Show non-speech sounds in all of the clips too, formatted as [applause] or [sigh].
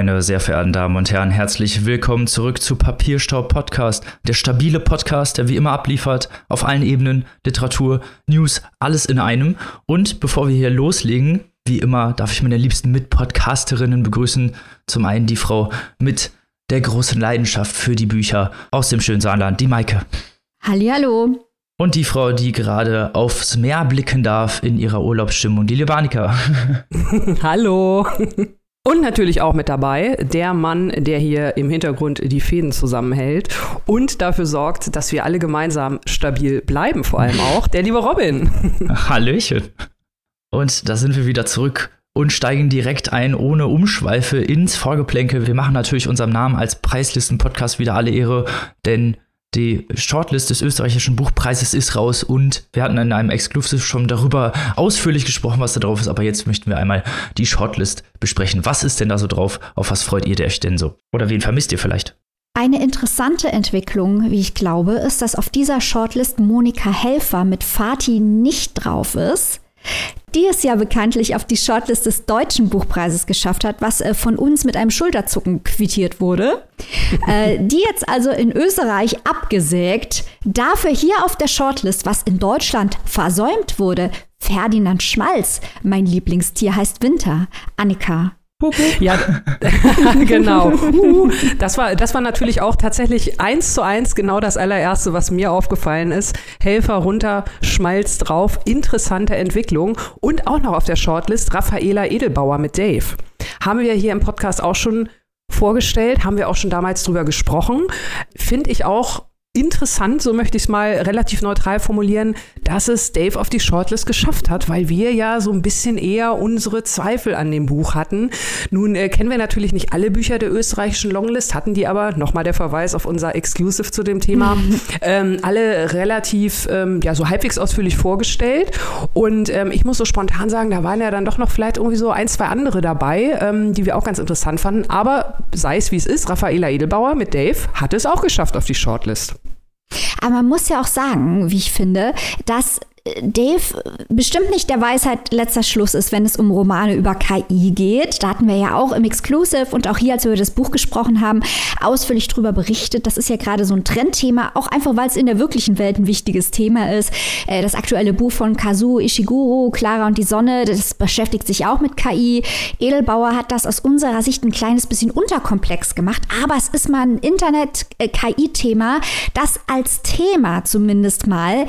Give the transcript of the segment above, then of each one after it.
Meine sehr verehrten Damen und Herren, herzlich willkommen zurück zu Papierstaub Podcast, der stabile Podcast, der wie immer abliefert auf allen Ebenen, Literatur, News, alles in einem. Und bevor wir hier loslegen, wie immer darf ich meine liebsten Mitpodcasterinnen begrüßen. Zum einen die Frau mit der großen Leidenschaft für die Bücher aus dem schönen Saarland, die Maike. Hallihallo. Und die Frau, die gerade aufs Meer blicken darf in ihrer Urlaubsstimmung, die Lebanika. [laughs] Hallo. Und natürlich auch mit dabei der Mann, der hier im Hintergrund die Fäden zusammenhält und dafür sorgt, dass wir alle gemeinsam stabil bleiben, vor allem auch der liebe Robin. [laughs] Hallöchen. Und da sind wir wieder zurück und steigen direkt ein, ohne Umschweife, ins Vorgeplänkel. Wir machen natürlich unserem Namen als Preislisten-Podcast wieder alle Ehre, denn die Shortlist des österreichischen Buchpreises ist raus und wir hatten in einem Exclusive schon darüber ausführlich gesprochen, was da drauf ist, aber jetzt möchten wir einmal die Shortlist besprechen. Was ist denn da so drauf? Auf was freut ihr euch denn so? Oder wen vermisst ihr vielleicht? Eine interessante Entwicklung, wie ich glaube, ist, dass auf dieser Shortlist Monika Helfer mit Fatih nicht drauf ist die es ja bekanntlich auf die Shortlist des Deutschen Buchpreises geschafft hat, was äh, von uns mit einem Schulterzucken quittiert wurde. äh, die jetzt also in Österreich abgesägt, dafür hier auf der Shortlist, was in Deutschland versäumt wurde, Ferdinand Schmalz, mein Lieblingstier heißt Winter. Annika, ja, [laughs] genau. Das war, das war natürlich auch tatsächlich eins zu eins genau das allererste, was mir aufgefallen ist. Helfer runter, Schmalz drauf, interessante Entwicklung und auch noch auf der Shortlist Raffaela Edelbauer mit Dave. Haben wir hier im Podcast auch schon vorgestellt, haben wir auch schon damals drüber gesprochen. Finde ich auch interessant, so möchte ich es mal relativ neutral formulieren, dass es Dave auf die Shortlist geschafft hat, weil wir ja so ein bisschen eher unsere Zweifel an dem Buch hatten. Nun äh, kennen wir natürlich nicht alle Bücher der österreichischen Longlist, hatten die aber, nochmal der Verweis auf unser Exclusive zu dem Thema, [laughs] ähm, alle relativ, ähm, ja, so halbwegs ausführlich vorgestellt. Und ähm, ich muss so spontan sagen, da waren ja dann doch noch vielleicht irgendwie so ein, zwei andere dabei, ähm, die wir auch ganz interessant fanden. Aber sei es wie es ist, Raffaela Edelbauer mit Dave hat es auch geschafft auf die Shortlist. Aber man muss ja auch sagen, wie ich finde, dass Dave bestimmt nicht der Weisheit letzter Schluss ist, wenn es um Romane über KI geht. Da hatten wir ja auch im Exclusive und auch hier, als wir über das Buch gesprochen haben, ausführlich drüber berichtet. Das ist ja gerade so ein Trendthema, auch einfach, weil es in der wirklichen Welt ein wichtiges Thema ist. Äh, das aktuelle Buch von Kazuo Ishiguro, Clara und die Sonne, das beschäftigt sich auch mit KI. Edelbauer hat das aus unserer Sicht ein kleines bisschen unterkomplex gemacht, aber es ist mal ein Internet-KI-Thema, das als Thema zumindest mal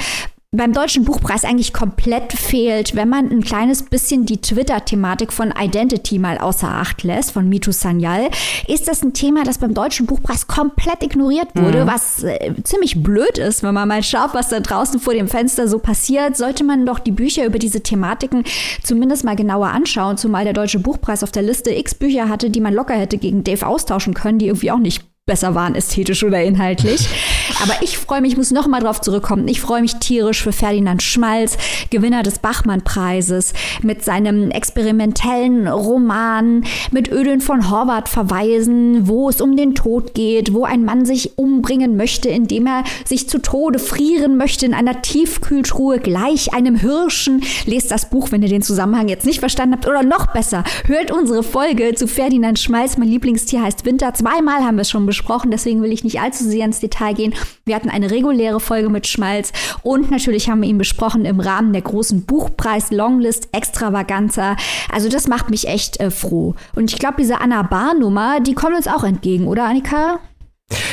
beim Deutschen Buchpreis eigentlich komplett fehlt, wenn man ein kleines bisschen die Twitter-Thematik von Identity mal außer Acht lässt, von Mitu Sanyal, ist das ein Thema, das beim Deutschen Buchpreis komplett ignoriert wurde, mhm. was äh, ziemlich blöd ist, wenn man mal schaut, was da draußen vor dem Fenster so passiert, sollte man doch die Bücher über diese Thematiken zumindest mal genauer anschauen, zumal der Deutsche Buchpreis auf der Liste x Bücher hatte, die man locker hätte gegen Dave austauschen können, die irgendwie auch nicht besser waren, ästhetisch oder inhaltlich. [laughs] Aber ich freue mich, ich muss noch mal drauf zurückkommen. Ich freue mich tierisch für Ferdinand Schmalz, Gewinner des Bachmann-Preises, mit seinem experimentellen Roman, mit Ödön von Horvath verweisen, wo es um den Tod geht, wo ein Mann sich umbringen möchte, indem er sich zu Tode frieren möchte in einer Tiefkühltruhe gleich einem Hirschen. Lest das Buch, wenn ihr den Zusammenhang jetzt nicht verstanden habt. Oder noch besser, hört unsere Folge zu Ferdinand Schmalz. Mein Lieblingstier heißt Winter. Zweimal haben wir es schon besprochen, deswegen will ich nicht allzu sehr ins Detail gehen. Wir hatten eine reguläre Folge mit Schmalz und natürlich haben wir ihn besprochen im Rahmen der großen Buchpreis Longlist Extravaganza. Also das macht mich echt äh, froh. Und ich glaube, diese Anna Bar Nummer, die kommt uns auch entgegen, oder Annika?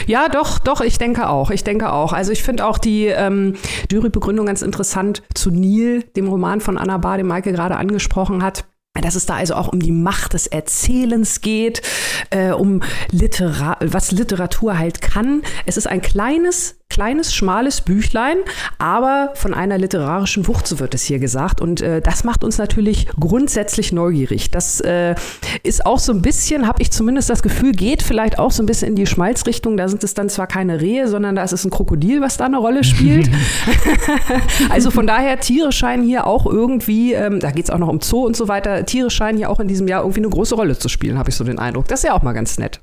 Ja, doch, doch, ich denke auch. Ich denke auch. Also ich finde auch die ähm, Jurybegründung ganz interessant zu Nil, dem Roman von Anna Bar, den Maike gerade angesprochen hat dass es da also auch um die Macht des Erzählens geht, äh, um Litera was Literatur halt kann. Es ist ein kleines kleines, schmales Büchlein, aber von einer literarischen Wucht, so wird es hier gesagt. Und äh, das macht uns natürlich grundsätzlich neugierig. Das äh, ist auch so ein bisschen, habe ich zumindest das Gefühl, geht vielleicht auch so ein bisschen in die Schmalzrichtung. Da sind es dann zwar keine Rehe, sondern da ist es ein Krokodil, was da eine Rolle spielt. [laughs] also von daher, Tiere scheinen hier auch irgendwie, ähm, da geht es auch noch um Zoo und so weiter, Tiere scheinen hier auch in diesem Jahr irgendwie eine große Rolle zu spielen, habe ich so den Eindruck. Das ist ja auch mal ganz nett.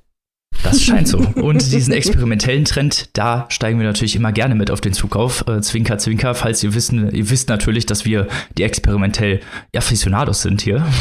Das scheint so. Und diesen experimentellen Trend, da steigen wir natürlich immer gerne mit auf den Zug auf. Äh, zwinker, zwinker, falls ihr wissen, ihr wisst natürlich, dass wir die experimentell Aficionados sind hier. [laughs]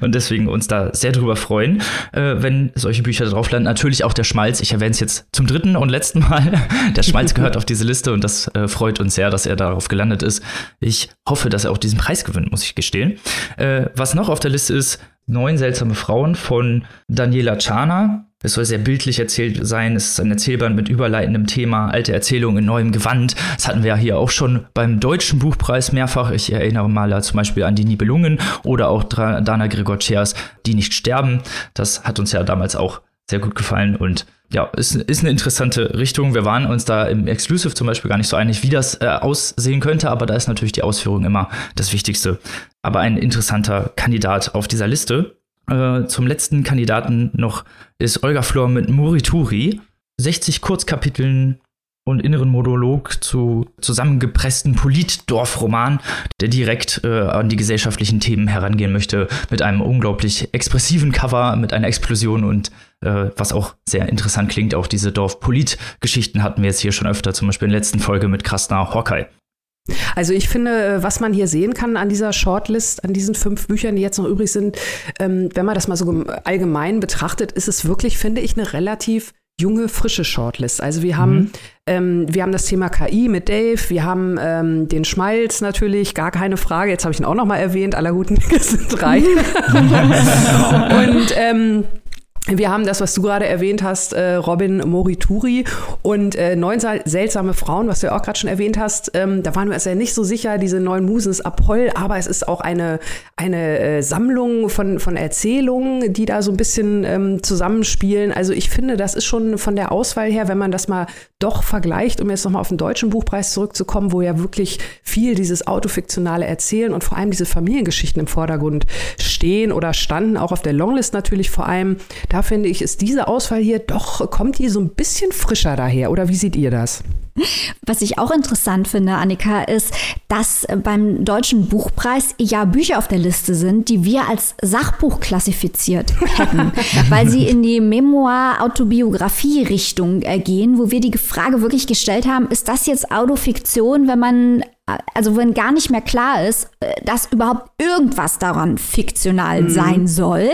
Und deswegen uns da sehr drüber freuen, äh, wenn solche Bücher drauf landen. Natürlich auch der Schmalz. Ich erwähne es jetzt zum dritten und letzten Mal. [laughs] Der Schmalz gehört auf diese Liste und das äh, freut uns sehr, dass er darauf gelandet ist. Ich hoffe, dass er auch diesen Preis gewinnt, muss ich gestehen. Äh, was noch auf der Liste ist, Neun seltsame Frauen von Daniela Chana. Es soll sehr bildlich erzählt sein. Es ist ein Erzählband mit überleitendem Thema, alte Erzählungen in neuem Gewand. Das hatten wir ja hier auch schon beim Deutschen Buchpreis mehrfach. Ich erinnere mal zum Beispiel an die Nibelungen oder auch Dana Gregorcias Die nicht sterben. Das hat uns ja damals auch sehr gut gefallen und ja, ist, ist eine interessante Richtung. Wir waren uns da im Exclusive zum Beispiel gar nicht so einig, wie das äh, aussehen könnte, aber da ist natürlich die Ausführung immer das Wichtigste. Aber ein interessanter Kandidat auf dieser Liste. Äh, zum letzten Kandidaten noch ist Olga Flor mit Morituri. 60 Kurzkapiteln und inneren Monolog zu zusammengepressten Politdorfroman, der direkt äh, an die gesellschaftlichen Themen herangehen möchte, mit einem unglaublich expressiven Cover, mit einer Explosion und äh, was auch sehr interessant klingt, auch diese Dorf-Polit-Geschichten hatten wir jetzt hier schon öfter, zum Beispiel in der letzten Folge mit Krasner Hawkeye. Also ich finde, was man hier sehen kann an dieser Shortlist, an diesen fünf Büchern, die jetzt noch übrig sind, ähm, wenn man das mal so allgemein betrachtet, ist es wirklich, finde ich, eine relativ junge, frische Shortlist. Also wir haben, mhm. ähm, wir haben das Thema KI mit Dave, wir haben ähm, den Schmalz natürlich, gar keine Frage. Jetzt habe ich ihn auch noch mal erwähnt. Aller guten [laughs] Dinge sind drei. [laughs] und ähm, wir haben das, was du gerade erwähnt hast, äh, Robin Morituri und äh, neun seltsame Frauen, was du ja auch gerade schon erwähnt hast. Ähm, da waren wir uns ja nicht so sicher, diese neun Musen ist Apoll, aber es ist auch eine, eine äh, Sammlung von, von Erzählungen, die da so ein bisschen ähm, zusammenspielen. Also ich finde, das ist schon von der Auswahl her, wenn man das mal doch vergleicht, um jetzt nochmal auf den deutschen Buchpreis zurückzukommen, wo ja wirklich viel dieses autofiktionale Erzählen und vor allem diese Familiengeschichten im Vordergrund stehen oder standen, auch auf der Longlist natürlich vor allem. Da finde ich, ist diese Auswahl hier doch, kommt die so ein bisschen frischer daher. Oder wie seht ihr das? Was ich auch interessant finde, Annika, ist, dass beim Deutschen Buchpreis ja Bücher auf der Liste sind, die wir als Sachbuch klassifiziert hätten, [laughs] weil sie in die Memoir-Autobiografie-Richtung äh, gehen, wo wir die Frage wirklich gestellt haben, ist das jetzt Autofiktion, wenn man also wenn gar nicht mehr klar ist, äh, dass überhaupt irgendwas daran fiktional mhm. sein soll.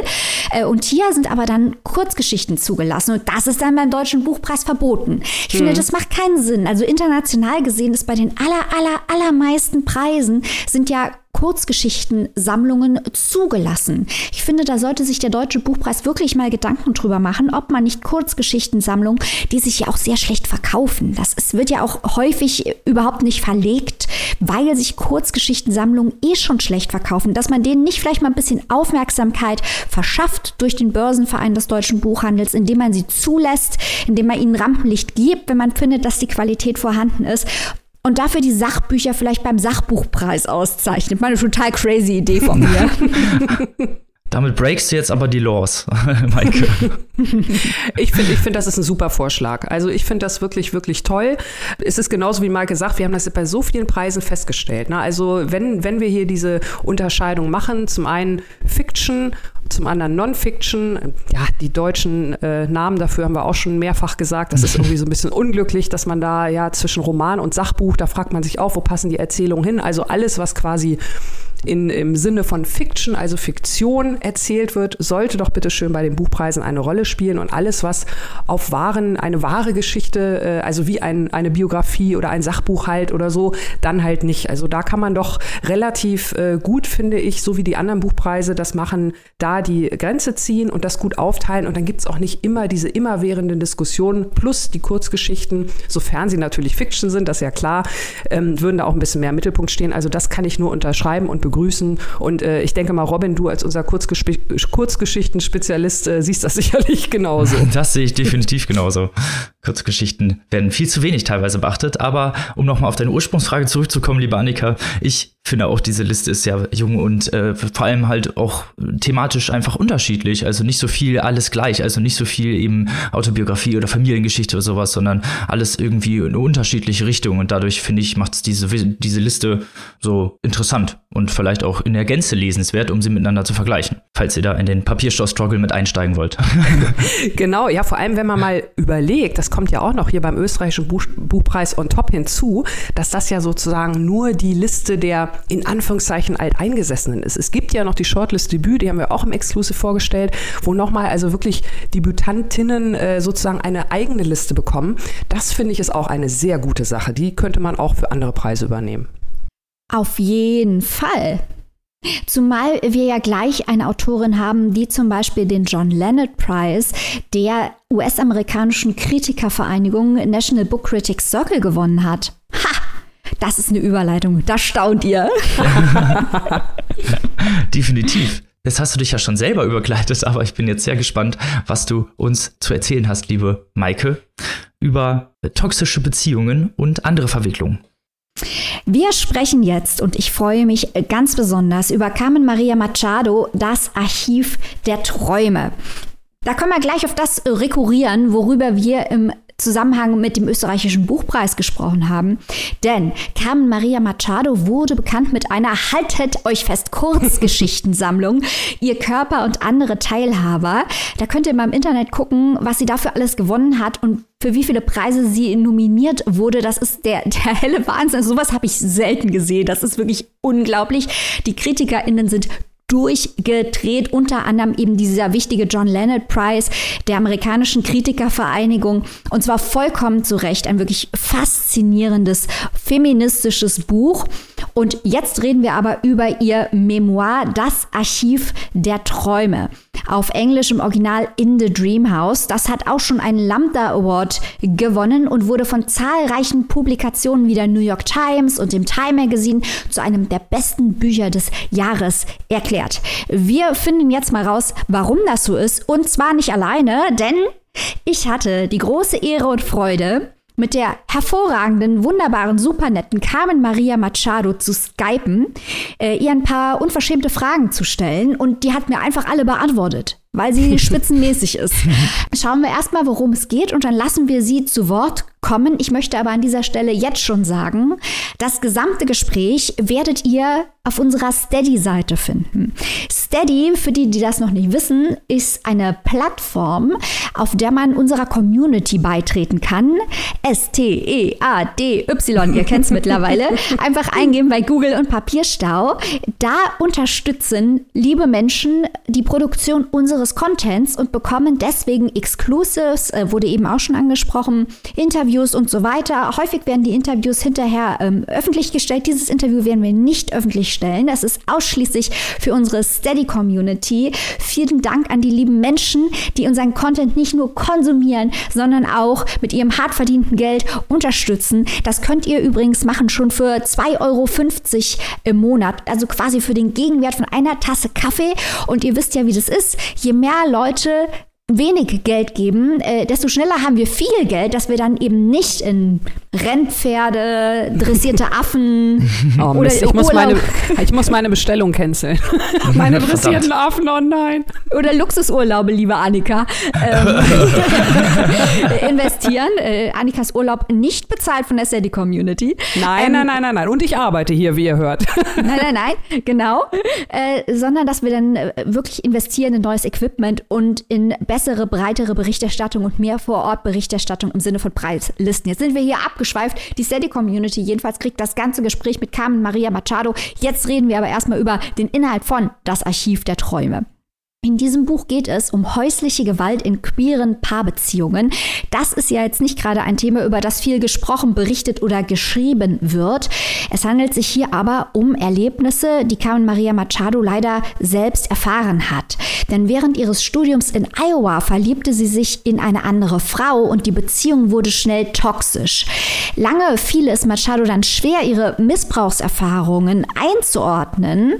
Äh, und hier sind aber dann Kurzgeschichten zugelassen und das ist dann beim Deutschen Buchpreis verboten. Ich mhm. finde, das macht keinen Sinn. Also international gesehen ist bei den aller, aller, allermeisten Preisen sind ja Kurzgeschichtensammlungen zugelassen. Ich finde, da sollte sich der Deutsche Buchpreis wirklich mal Gedanken drüber machen, ob man nicht Kurzgeschichtensammlungen, die sich ja auch sehr schlecht verkaufen, das ist, wird ja auch häufig überhaupt nicht verlegt, weil sich Kurzgeschichtensammlungen eh schon schlecht verkaufen, dass man denen nicht vielleicht mal ein bisschen Aufmerksamkeit verschafft durch den Börsenverein des deutschen Buchhandels, indem man sie zulässt, indem man ihnen Rampenlicht gibt, wenn man findet, dass die Qualität vorhanden ist und dafür die Sachbücher vielleicht beim Sachbuchpreis auszeichnet. Meine total crazy Idee von mir. [laughs] Damit breakst du jetzt aber die Laws, [laughs] Maike. ich finde, ich find, das ist ein super Vorschlag. Also ich finde das wirklich, wirklich toll. Es ist genauso wie Maike sagt, wir haben das bei so vielen Preisen festgestellt. Ne? Also wenn, wenn wir hier diese Unterscheidung machen, zum einen Fiction zum anderen Non-Fiction. Ja, die deutschen äh, Namen dafür haben wir auch schon mehrfach gesagt. Das ist irgendwie so ein bisschen [laughs] unglücklich, dass man da ja zwischen Roman und Sachbuch, da fragt man sich auch, wo passen die Erzählungen hin? Also alles, was quasi in, im Sinne von Fiction, also Fiktion erzählt wird, sollte doch bitte schön bei den Buchpreisen eine Rolle spielen und alles, was auf wahren, eine wahre Geschichte, äh, also wie ein, eine Biografie oder ein Sachbuch halt oder so, dann halt nicht. Also da kann man doch relativ äh, gut, finde ich, so wie die anderen Buchpreise das machen, da die Grenze ziehen und das gut aufteilen und dann gibt es auch nicht immer diese immerwährenden Diskussionen plus die Kurzgeschichten, sofern sie natürlich Fiction sind, das ist ja klar, ähm, würden da auch ein bisschen mehr im Mittelpunkt stehen. Also das kann ich nur unterschreiben und begrüßen. Und äh, ich denke mal, Robin, du als unser Kurzges Kurzgeschichten-Spezialist äh, siehst das [laughs] sicherlich genauso. Das sehe ich definitiv genauso. Kurzgeschichten werden viel zu wenig teilweise beachtet. Aber um nochmal auf deine Ursprungsfrage zurückzukommen, liebe Annika, ich finde auch, diese Liste ist sehr jung und äh, vor allem halt auch thematisch einfach unterschiedlich. Also nicht so viel alles gleich, also nicht so viel eben Autobiografie oder Familiengeschichte oder sowas, sondern alles irgendwie in eine unterschiedliche Richtung. Und dadurch finde ich, macht es diese, diese Liste so interessant und vielleicht auch in der Gänze lesenswert, um sie miteinander zu vergleichen. falls ihr da in den Papierstoff-Struggle mit einsteigen wollt. [laughs] genau, ja, vor allem, wenn man mal überlegt, das kommt ja auch noch hier beim österreichischen Buch Buchpreis on top hinzu, dass das ja sozusagen nur die Liste der in Anführungszeichen Alteingesessenen ist. Es gibt ja noch die Shortlist Debüt, die haben wir auch im Exclusive vorgestellt, wo nochmal also wirklich Debütantinnen äh, sozusagen eine eigene Liste bekommen. Das finde ich ist auch eine sehr gute Sache. Die könnte man auch für andere Preise übernehmen. Auf jeden Fall. Zumal wir ja gleich eine Autorin haben, die zum Beispiel den John Leonard Prize der US-amerikanischen Kritikervereinigung National Book Critics Circle gewonnen hat. Ha! Das ist eine Überleitung. Da staunt ihr. [laughs] Definitiv. Jetzt hast du dich ja schon selber überkleidet, aber ich bin jetzt sehr gespannt, was du uns zu erzählen hast, liebe Maike, über toxische Beziehungen und andere Verwicklungen. Wir sprechen jetzt, und ich freue mich ganz besonders, über Carmen Maria Machado, das Archiv der Träume. Da können wir gleich auf das rekurrieren, worüber wir im Zusammenhang mit dem österreichischen Buchpreis gesprochen haben. Denn Carmen Maria Machado wurde bekannt mit einer Haltet euch fest Kurzgeschichtensammlung, [laughs] ihr Körper und andere Teilhaber. Da könnt ihr mal im Internet gucken, was sie dafür alles gewonnen hat und für wie viele Preise sie nominiert wurde. Das ist der, der helle Wahnsinn. Also sowas habe ich selten gesehen. Das ist wirklich unglaublich. Die KritikerInnen sind durchgedreht, unter anderem eben dieser wichtige John Leonard Prize der amerikanischen Kritikervereinigung und zwar vollkommen zu Recht ein wirklich faszinierendes feministisches Buch. Und jetzt reden wir aber über ihr Memoir Das Archiv der Träume auf Englisch im Original In the Dream House. Das hat auch schon einen Lambda Award gewonnen und wurde von zahlreichen Publikationen wie der New York Times und dem Time Magazine zu einem der besten Bücher des Jahres erklärt. Wir finden jetzt mal raus, warum das so ist. Und zwar nicht alleine, denn ich hatte die große Ehre und Freude, mit der hervorragenden, wunderbaren, supernetten Carmen Maria Machado zu skypen, äh, ihr ein paar unverschämte Fragen zu stellen. Und die hat mir einfach alle beantwortet, weil sie [laughs] spitzenmäßig ist. Schauen wir erstmal, worum es geht und dann lassen wir sie zu Wort kommen. Ich möchte aber an dieser Stelle jetzt schon sagen, das gesamte Gespräch werdet ihr auf unserer Steady-Seite finden. Steady, für die, die das noch nicht wissen, ist eine Plattform, auf der man unserer Community beitreten kann. S-T-E-A-D-Y, ihr kennt es [laughs] mittlerweile. Einfach eingeben bei Google und Papierstau. Da unterstützen liebe Menschen die Produktion unseres Contents und bekommen deswegen Exclusives, äh, wurde eben auch schon angesprochen, Interviews und so weiter. Häufig werden die Interviews hinterher ähm, öffentlich gestellt. Dieses Interview werden wir nicht öffentlich stellen. Das ist ausschließlich für unsere Steady Community. Vielen Dank an die lieben Menschen, die unseren Content nicht nur konsumieren, sondern auch mit ihrem hart verdienten Geld unterstützen. Das könnt ihr übrigens machen schon für 2,50 Euro im Monat. Also quasi für den Gegenwert von einer Tasse Kaffee. Und ihr wisst ja, wie das ist. Je mehr Leute wenig Geld geben, äh, desto schneller haben wir viel Geld, dass wir dann eben nicht in Rennpferde, dressierte Affen [laughs] oh, oder ich muss, meine, ich muss meine Bestellung canceln. [laughs] meine dressierten Affen, oh nein. Oder Luxusurlaube, liebe Annika, ähm, [laughs] investieren. Äh, Annikas Urlaub nicht bezahlt von der Steady Community. Nein, ähm, nein, nein, nein, nein. Und ich arbeite hier, wie ihr hört. nein, nein, nein, genau. Äh, sondern, dass wir dann äh, wirklich investieren in neues Equipment und in bessere, breitere Berichterstattung und mehr vor Ort Berichterstattung im Sinne von Preislisten. Jetzt sind wir hier abgeschweift. Die Steady Community jedenfalls kriegt das ganze Gespräch mit Carmen Maria Machado. Jetzt reden wir aber erstmal über den Inhalt von Das Archiv der Träume. In diesem Buch geht es um häusliche Gewalt in queeren Paarbeziehungen. Das ist ja jetzt nicht gerade ein Thema, über das viel gesprochen, berichtet oder geschrieben wird. Es handelt sich hier aber um Erlebnisse, die Carmen Maria Machado leider selbst erfahren hat. Denn während ihres Studiums in Iowa verliebte sie sich in eine andere Frau und die Beziehung wurde schnell toxisch. Lange fiel es Machado dann schwer, ihre Missbrauchserfahrungen einzuordnen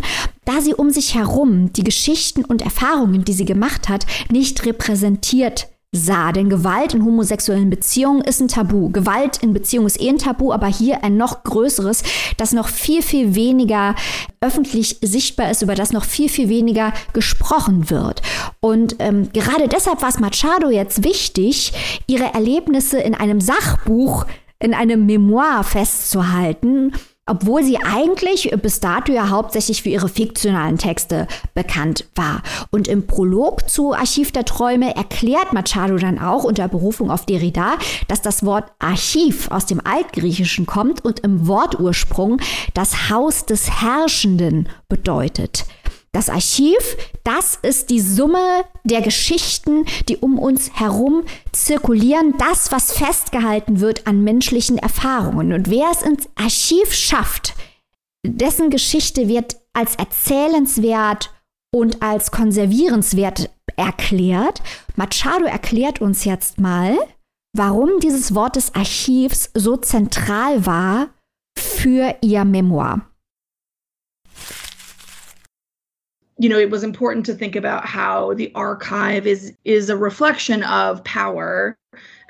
da sie um sich herum die Geschichten und Erfahrungen, die sie gemacht hat, nicht repräsentiert sah. Denn Gewalt in homosexuellen Beziehungen ist ein Tabu. Gewalt in Beziehungen ist eh ein Tabu, aber hier ein noch größeres, das noch viel, viel weniger öffentlich sichtbar ist, über das noch viel, viel weniger gesprochen wird. Und ähm, gerade deshalb war es Machado jetzt wichtig, ihre Erlebnisse in einem Sachbuch, in einem Memoir festzuhalten obwohl sie eigentlich bis dato ja hauptsächlich für ihre fiktionalen Texte bekannt war. Und im Prolog zu Archiv der Träume erklärt Machado dann auch unter Berufung auf Derrida, dass das Wort Archiv aus dem Altgriechischen kommt und im Wortursprung das Haus des Herrschenden bedeutet. Das Archiv, das ist die Summe der Geschichten, die um uns herum zirkulieren, das, was festgehalten wird an menschlichen Erfahrungen. Und wer es ins Archiv schafft, dessen Geschichte wird als erzählenswert und als konservierenswert erklärt. Machado erklärt uns jetzt mal, warum dieses Wort des Archivs so zentral war für ihr Memoir. You know, it was important to think about how the archive is is a reflection of power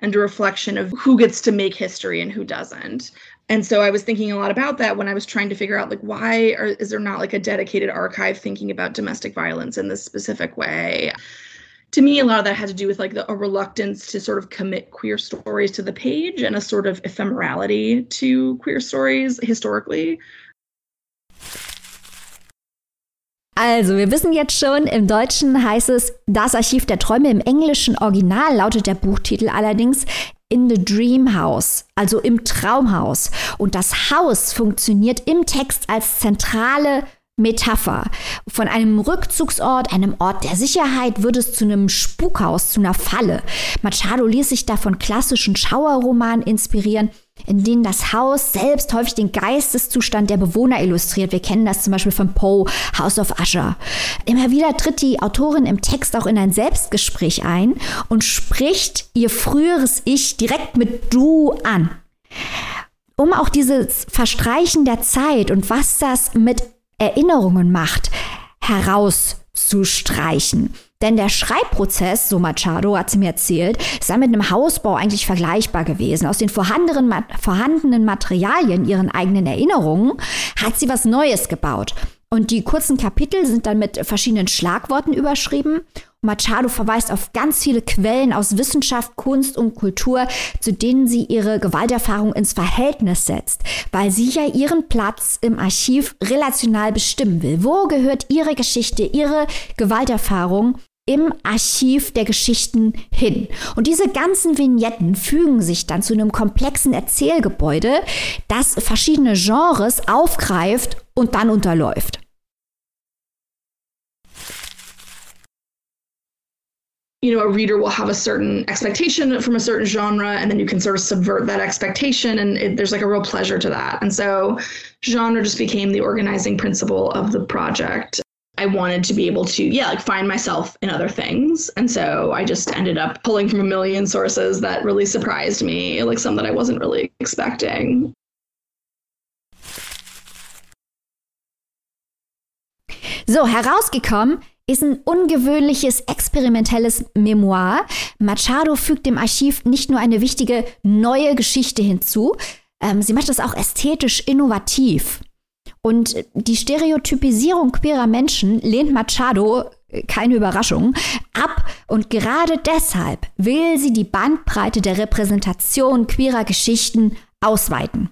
and a reflection of who gets to make history and who doesn't. And so I was thinking a lot about that when I was trying to figure out like why are, is there not like a dedicated archive thinking about domestic violence in this specific way? To me, a lot of that had to do with like the, a reluctance to sort of commit queer stories to the page and a sort of ephemerality to queer stories historically. Also, wir wissen jetzt schon, im Deutschen heißt es Das Archiv der Träume. Im englischen Original lautet der Buchtitel allerdings In the Dream House, also im Traumhaus. Und das Haus funktioniert im Text als zentrale Metapher. Von einem Rückzugsort, einem Ort der Sicherheit, wird es zu einem Spukhaus, zu einer Falle. Machado ließ sich da von klassischen Schauerromanen inspirieren in denen das Haus selbst häufig den Geisteszustand der Bewohner illustriert. Wir kennen das zum Beispiel von Poe, House of Usher. Immer wieder tritt die Autorin im Text auch in ein Selbstgespräch ein und spricht ihr früheres Ich direkt mit Du an. Um auch dieses Verstreichen der Zeit und was das mit Erinnerungen macht, herauszustreichen. Denn der Schreibprozess, so Machado hat sie mir erzählt, sei mit einem Hausbau eigentlich vergleichbar gewesen. Aus den vorhandenen, vorhandenen Materialien, ihren eigenen Erinnerungen, hat sie was Neues gebaut. Und die kurzen Kapitel sind dann mit verschiedenen Schlagworten überschrieben. Machado verweist auf ganz viele Quellen aus Wissenschaft, Kunst und Kultur, zu denen sie ihre Gewalterfahrung ins Verhältnis setzt, weil sie ja ihren Platz im Archiv relational bestimmen will. Wo gehört ihre Geschichte, ihre Gewalterfahrung im Archiv der Geschichten hin. Und diese ganzen Vignetten fügen sich dann zu einem komplexen Erzählgebäude, das verschiedene Genres aufgreift und dann unterläuft. you know a reader will have a certain expectation from a certain genre and then you can sort of subvert that expectation and it, there's like a real pleasure to that and so genre just became the organizing principle of the project I wanted to be able to, yeah, like find myself in other things. And so I just ended up pulling from a million sources that really surprised me, like some that I wasn't really expecting. So, herausgekommen ist ein ungewöhnliches experimentelles Memoir. Machado fügt dem Archiv nicht nur eine wichtige neue Geschichte hinzu, ähm, sie macht es auch ästhetisch innovativ. Und die Stereotypisierung queerer Menschen lehnt Machado, keine Überraschung, ab. Und gerade deshalb will sie die Bandbreite der Repräsentation queerer Geschichten ausweiten.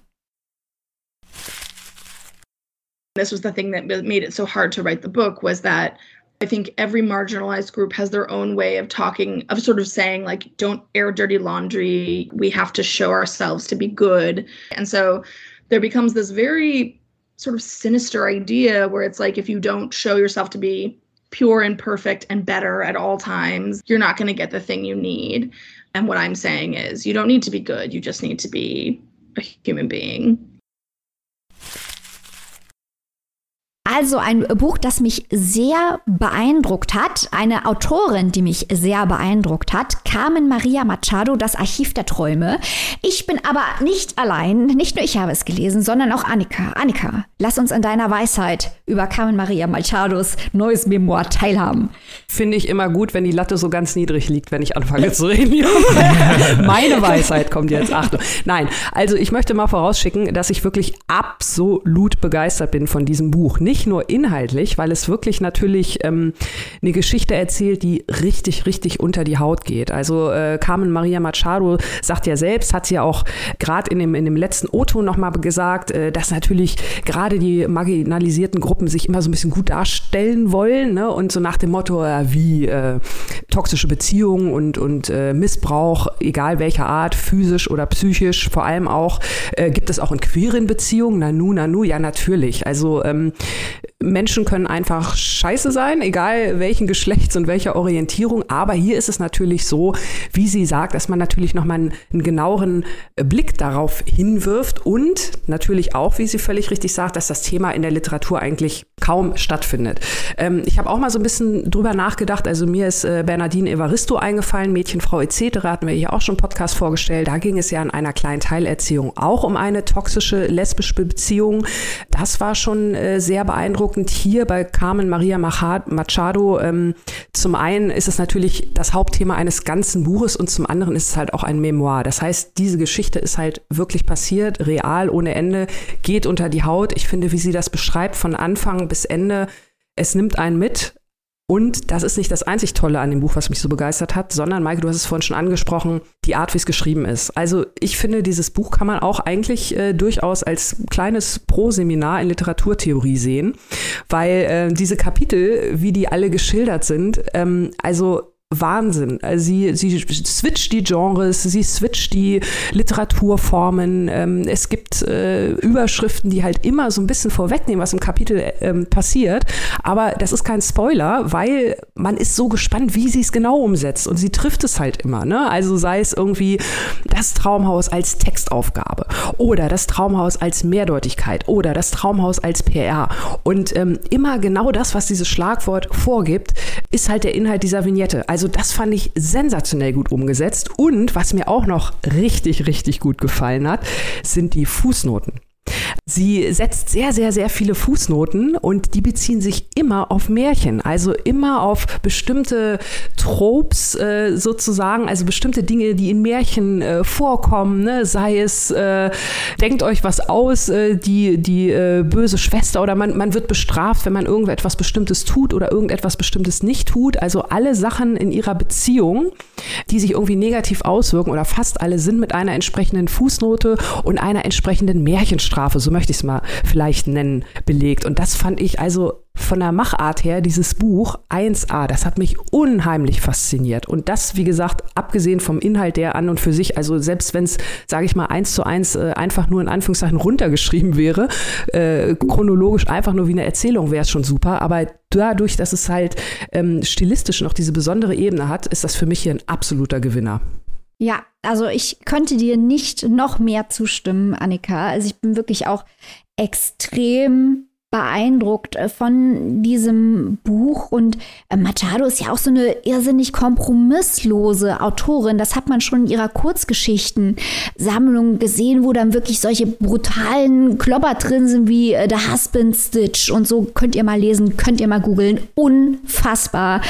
This was the thing that made it so hard to write the book was that I think every marginalized group has their own way of talking, of sort of saying, like, don't air dirty laundry. We have to show ourselves to be good. And so there becomes this very sort of sinister idea where it's like if you don't show yourself to be pure and perfect and better at all times, you're not going to get the thing you need. And what I'm saying is, you don't need to be good, you just need to be a human being. Also ein Buch, das mich sehr beeindruckt hat. Eine Autorin, die mich sehr beeindruckt hat. Carmen Maria Machado, Das Archiv der Träume. Ich bin aber nicht allein. Nicht nur ich habe es gelesen, sondern auch Annika. Annika, lass uns an deiner Weisheit über Carmen Maria Machados neues Memoir teilhaben. Finde ich immer gut, wenn die Latte so ganz niedrig liegt, wenn ich anfange zu reden. [laughs] Meine Weisheit kommt jetzt. Achtung. Nein, also ich möchte mal vorausschicken, dass ich wirklich absolut begeistert bin von diesem Buch. Nicht nur inhaltlich, weil es wirklich natürlich ähm, eine Geschichte erzählt, die richtig, richtig unter die Haut geht. Also äh, Carmen Maria Machado sagt ja selbst, hat sie ja auch gerade in dem, in dem letzten O-Ton nochmal gesagt, äh, dass natürlich gerade die marginalisierten Gruppen sich immer so ein bisschen gut darstellen wollen ne? und so nach dem Motto, äh, wie äh, toxische Beziehungen und, und äh, Missbrauch, egal welcher Art, physisch oder psychisch, vor allem auch, äh, gibt es auch in queeren Beziehungen, nanu, nanu, ja natürlich. Also ähm, Menschen können einfach scheiße sein, egal welchen Geschlechts und welcher Orientierung. Aber hier ist es natürlich so, wie sie sagt, dass man natürlich nochmal einen, einen genaueren Blick darauf hinwirft und natürlich auch, wie sie völlig richtig sagt, dass das Thema in der Literatur eigentlich kaum stattfindet. Ähm, ich habe auch mal so ein bisschen drüber nachgedacht. Also mir ist äh, Bernardine Evaristo eingefallen, Mädchen, Frau etc. hatten wir hier auch schon Podcast vorgestellt. Da ging es ja in einer kleinen Teilerziehung auch um eine toxische lesbische Beziehung. Das war schon äh, sehr beeindruckend beeindruckend hier bei Carmen Maria Machado. Ähm, zum einen ist es natürlich das Hauptthema eines ganzen Buches und zum anderen ist es halt auch ein Memoir. Das heißt, diese Geschichte ist halt wirklich passiert, real, ohne Ende, geht unter die Haut. Ich finde, wie sie das beschreibt, von Anfang bis Ende, es nimmt einen mit. Und das ist nicht das einzig Tolle an dem Buch, was mich so begeistert hat, sondern, Maike, du hast es vorhin schon angesprochen, die Art, wie es geschrieben ist. Also ich finde, dieses Buch kann man auch eigentlich äh, durchaus als kleines Pro-Seminar in Literaturtheorie sehen, weil äh, diese Kapitel, wie die alle geschildert sind, ähm, also Wahnsinn. Also sie, sie switcht die Genres, sie switcht die Literaturformen. Ähm, es gibt äh, Überschriften, die halt immer so ein bisschen vorwegnehmen, was im Kapitel ähm, passiert. Aber das ist kein Spoiler, weil man ist so gespannt, wie sie es genau umsetzt. Und sie trifft es halt immer. Ne? Also sei es irgendwie das Traumhaus als Textaufgabe oder das Traumhaus als Mehrdeutigkeit oder das Traumhaus als PR. Und ähm, immer genau das, was dieses Schlagwort vorgibt, ist halt der Inhalt dieser Vignette. Also also das fand ich sensationell gut umgesetzt. Und was mir auch noch richtig, richtig gut gefallen hat, sind die Fußnoten. Sie setzt sehr, sehr, sehr viele Fußnoten und die beziehen sich immer auf Märchen, also immer auf bestimmte Tropes äh, sozusagen, also bestimmte Dinge, die in Märchen äh, vorkommen, ne? sei es, äh, denkt euch was aus, äh, die, die äh, böse Schwester oder man, man wird bestraft, wenn man irgendetwas Bestimmtes tut oder irgendetwas Bestimmtes nicht tut. Also alle Sachen in ihrer Beziehung, die sich irgendwie negativ auswirken oder fast alle sind mit einer entsprechenden Fußnote und einer entsprechenden Märchenstrafe, so möchte ich es mal vielleicht nennen, belegt. Und das fand ich also von der Machart her, dieses Buch 1a, das hat mich unheimlich fasziniert. Und das, wie gesagt, abgesehen vom Inhalt der an und für sich, also selbst wenn es, sage ich mal, eins zu eins äh, einfach nur in Anführungszeichen runtergeschrieben wäre, äh, chronologisch einfach nur wie eine Erzählung wäre es schon super. Aber dadurch, dass es halt ähm, stilistisch noch diese besondere Ebene hat, ist das für mich hier ein absoluter Gewinner. Ja, also ich könnte dir nicht noch mehr zustimmen, Annika. Also ich bin wirklich auch extrem beeindruckt äh, von diesem Buch und äh, Machado ist ja auch so eine irrsinnig kompromisslose Autorin. Das hat man schon in ihrer Kurzgeschichtensammlung gesehen, wo dann wirklich solche brutalen Klopper drin sind wie äh, The Husband Stitch und so könnt ihr mal lesen, könnt ihr mal googeln. Unfassbar.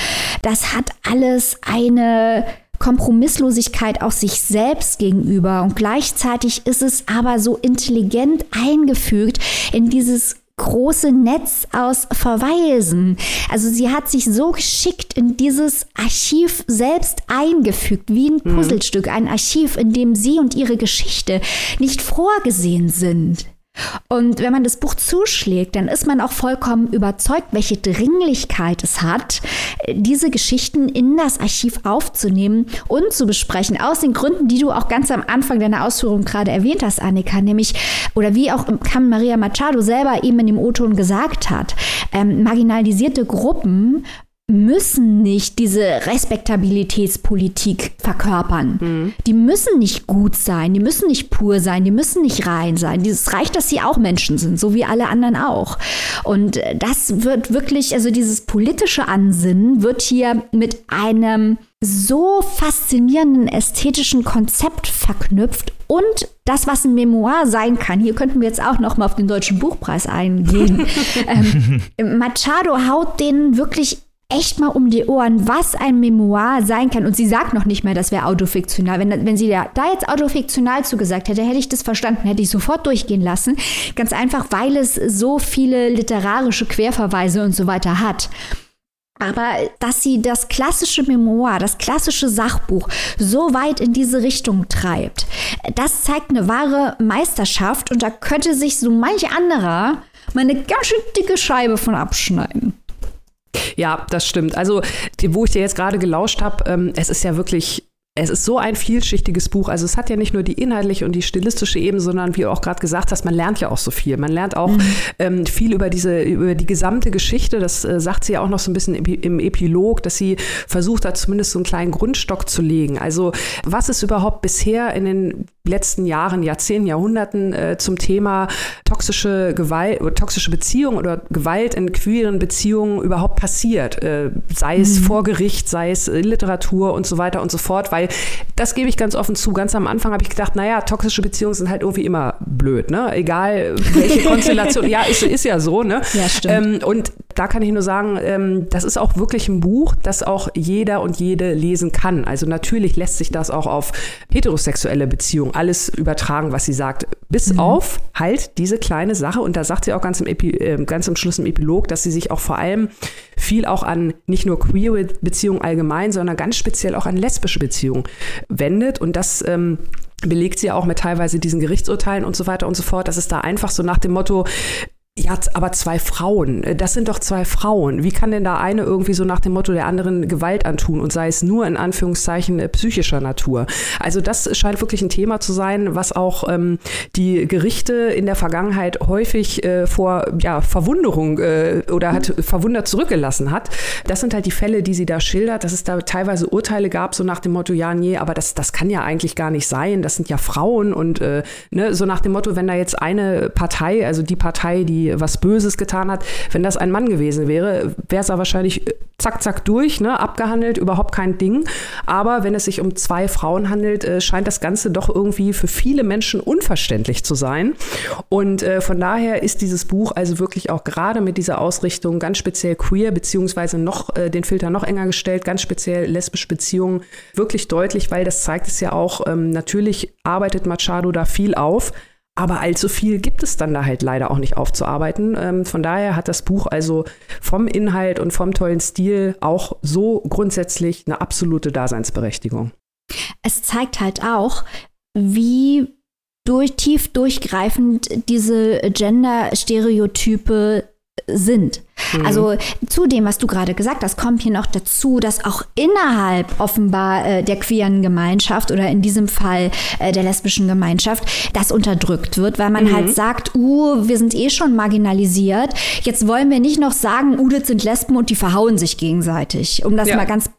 Das hat alles eine Kompromisslosigkeit auch sich selbst gegenüber und gleichzeitig ist es aber so intelligent eingefügt in dieses große Netz aus Verweisen. Also sie hat sich so geschickt in dieses Archiv selbst eingefügt, wie ein mhm. Puzzlestück, ein Archiv, in dem sie und ihre Geschichte nicht vorgesehen sind. Und wenn man das Buch zuschlägt, dann ist man auch vollkommen überzeugt, welche Dringlichkeit es hat, diese Geschichten in das Archiv aufzunehmen und zu besprechen. Aus den Gründen, die du auch ganz am Anfang deiner Ausführung gerade erwähnt hast, Annika, nämlich, oder wie auch Cam Maria Machado selber eben in dem O-Ton gesagt hat, ähm, marginalisierte Gruppen müssen nicht diese Respektabilitätspolitik verkörpern. Mhm. Die müssen nicht gut sein, die müssen nicht pur sein, die müssen nicht rein sein. Es reicht, dass sie auch Menschen sind, so wie alle anderen auch. Und äh, das wird wirklich, also dieses politische Ansinnen wird hier mit einem so faszinierenden ästhetischen Konzept verknüpft und das, was ein Memoir sein kann. Hier könnten wir jetzt auch noch mal auf den Deutschen Buchpreis eingehen. [laughs] ähm, Machado haut den wirklich echt mal um die Ohren, was ein Memoir sein kann. Und sie sagt noch nicht mehr, das wäre autofiktional. Wenn, wenn sie da, da jetzt autofiktional zugesagt hätte, hätte ich das verstanden, hätte ich sofort durchgehen lassen. Ganz einfach, weil es so viele literarische Querverweise und so weiter hat. Aber dass sie das klassische Memoir, das klassische Sachbuch so weit in diese Richtung treibt, das zeigt eine wahre Meisterschaft und da könnte sich so manch anderer mal eine ganz schön dicke Scheibe von abschneiden. Ja, das stimmt. Also, wo ich dir jetzt gerade gelauscht habe, ähm, es ist ja wirklich es ist so ein vielschichtiges Buch. Also es hat ja nicht nur die inhaltliche und die stilistische Ebene, sondern wie du auch gerade gesagt hast, man lernt ja auch so viel. Man lernt auch mhm. ähm, viel über diese, über die gesamte Geschichte. Das äh, sagt sie ja auch noch so ein bisschen im, im Epilog, dass sie versucht hat, zumindest so einen kleinen Grundstock zu legen. Also was ist überhaupt bisher in den letzten Jahren, Jahrzehnten, Jahrhunderten äh, zum Thema toxische Gewalt, toxische Beziehungen oder Gewalt in queeren Beziehungen überhaupt passiert, äh, sei es mhm. vor Gericht, sei es Literatur und so weiter und so fort, weil das gebe ich ganz offen zu. Ganz am Anfang habe ich gedacht, naja, toxische Beziehungen sind halt irgendwie immer blöd, ne? Egal welche [laughs] Konstellation. ja, ist, ist ja so, ne? Ja, stimmt. Ähm, und da kann ich nur sagen, ähm, das ist auch wirklich ein Buch, das auch jeder und jede lesen kann. Also natürlich lässt sich das auch auf heterosexuelle Beziehungen alles übertragen, was sie sagt. Bis mhm. auf halt diese kleine Sache. Und da sagt sie auch ganz im, Epi, äh, ganz im Schluss im Epilog, dass sie sich auch vor allem viel auch an nicht nur queere Beziehungen allgemein, sondern ganz speziell auch an lesbische Beziehungen wendet. Und das ähm, belegt sie auch mit teilweise diesen Gerichtsurteilen und so weiter und so fort. Das ist da einfach so nach dem Motto, ja, aber zwei Frauen, äh, das sind doch zwei Frauen. Wie kann denn da eine irgendwie so nach dem Motto der anderen Gewalt antun und sei es nur in Anführungszeichen äh, psychischer Natur? Also das scheint wirklich ein Thema zu sein, was auch ähm, die Gerichte in der Vergangenheit häufig äh, vor ja, Verwunderung äh, oder hat verwundert zurückgelassen hat. Das sind halt die Fälle, die sie da schildert, dass es da teilweise Urteile gab, so nach dem Motto, ja, nee, aber das, das kann ja eigentlich gar nicht sein, das sind ja Frauen und äh, ne, so nach dem Motto, wenn da jetzt eine Partei, also die Partei, die was Böses getan hat. Wenn das ein Mann gewesen wäre, wäre es ja wahrscheinlich äh, zack, zack durch, ne, abgehandelt, überhaupt kein Ding. Aber wenn es sich um zwei Frauen handelt, äh, scheint das Ganze doch irgendwie für viele Menschen unverständlich zu sein. Und äh, von daher ist dieses Buch also wirklich auch gerade mit dieser Ausrichtung ganz speziell queer, beziehungsweise noch äh, den Filter noch enger gestellt, ganz speziell lesbische Beziehungen, wirklich deutlich, weil das zeigt es ja auch, ähm, natürlich arbeitet Machado da viel auf, aber allzu viel gibt es dann da halt leider auch nicht aufzuarbeiten. Ähm, von daher hat das Buch also vom Inhalt und vom tollen Stil auch so grundsätzlich eine absolute Daseinsberechtigung. Es zeigt halt auch, wie durch, tief durchgreifend diese Gender-Stereotype sind. Mhm. Also zu dem, was du gerade gesagt hast, kommt hier noch dazu, dass auch innerhalb offenbar äh, der queeren Gemeinschaft oder in diesem Fall äh, der lesbischen Gemeinschaft das unterdrückt wird, weil man halt mhm. halt sagt, uh, wir sind eh schon marginalisiert. Jetzt wollen wir nicht noch sagen, uh, das sind Lesben und die verhauen sich gegenseitig, um das ja. mal ganz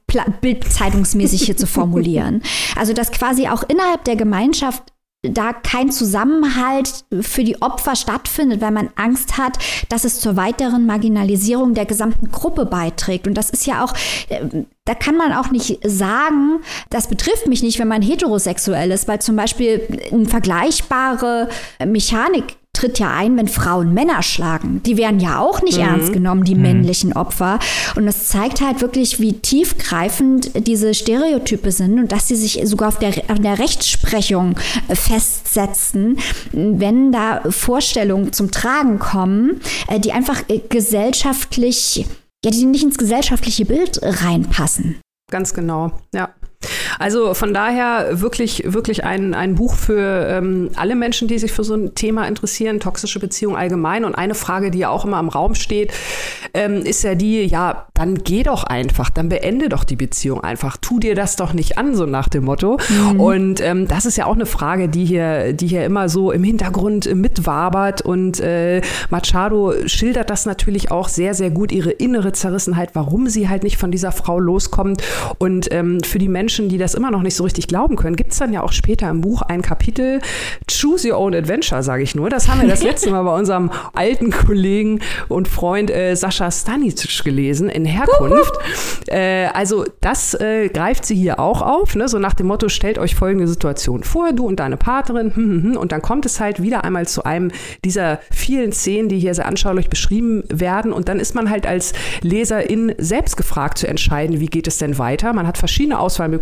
bildzeitungsmäßig hier zu formulieren. [laughs] Also dass quasi auch innerhalb der Gemeinschaft da kein Zusammenhalt für die Opfer stattfindet, weil man Angst hat, dass es zur weiteren Marginalisierung der gesamten Gruppe beiträgt. Und das ist ja auch, äh, da kann man auch nicht sagen, das betrifft mich nicht, wenn man heterosexuell ist, weil zum Beispiel eine vergleichbare Mechanik tritt ja ein, wenn Frauen Männer schlagen. Die werden ja auch nicht mhm. ernst genommen, die mhm. männlichen Opfer. Und es zeigt halt wirklich, wie tiefgreifend diese Stereotype sind und dass sie sich sogar auf der, auf der Rechtsprechung festsetzen, wenn da Vorstellungen zum Tragen kommen, äh, die einfach äh, gesellschaftlich, ja, die nicht ins gesellschaftliche Bild reinpassen. Ganz genau, ja. Also von daher wirklich, wirklich ein, ein Buch für ähm, alle Menschen, die sich für so ein Thema interessieren, toxische Beziehungen allgemein. Und eine Frage, die ja auch immer im Raum steht, ähm, ist ja die, ja, dann geh doch einfach, dann beende doch die Beziehung einfach. Tu dir das doch nicht an, so nach dem Motto. Mhm. Und ähm, das ist ja auch eine Frage, die hier, die hier immer so im Hintergrund mitwabert. Und äh, Machado schildert das natürlich auch sehr, sehr gut, ihre innere Zerrissenheit, warum sie halt nicht von dieser Frau loskommt. Und ähm, für die Menschen, die das immer noch nicht so richtig glauben können, gibt es dann ja auch später im Buch ein Kapitel Choose Your Own Adventure, sage ich nur. Das haben wir das letzte Mal bei unserem alten Kollegen und Freund äh, Sascha Stanisic gelesen in Herkunft. Äh, also das äh, greift sie hier auch auf, ne? so nach dem Motto, stellt euch folgende Situation vor, du und deine Partnerin, hm, hm, hm, und dann kommt es halt wieder einmal zu einem dieser vielen Szenen, die hier sehr anschaulich beschrieben werden und dann ist man halt als Leserin selbst gefragt zu entscheiden, wie geht es denn weiter. Man hat verschiedene Auswahlmöglichkeiten,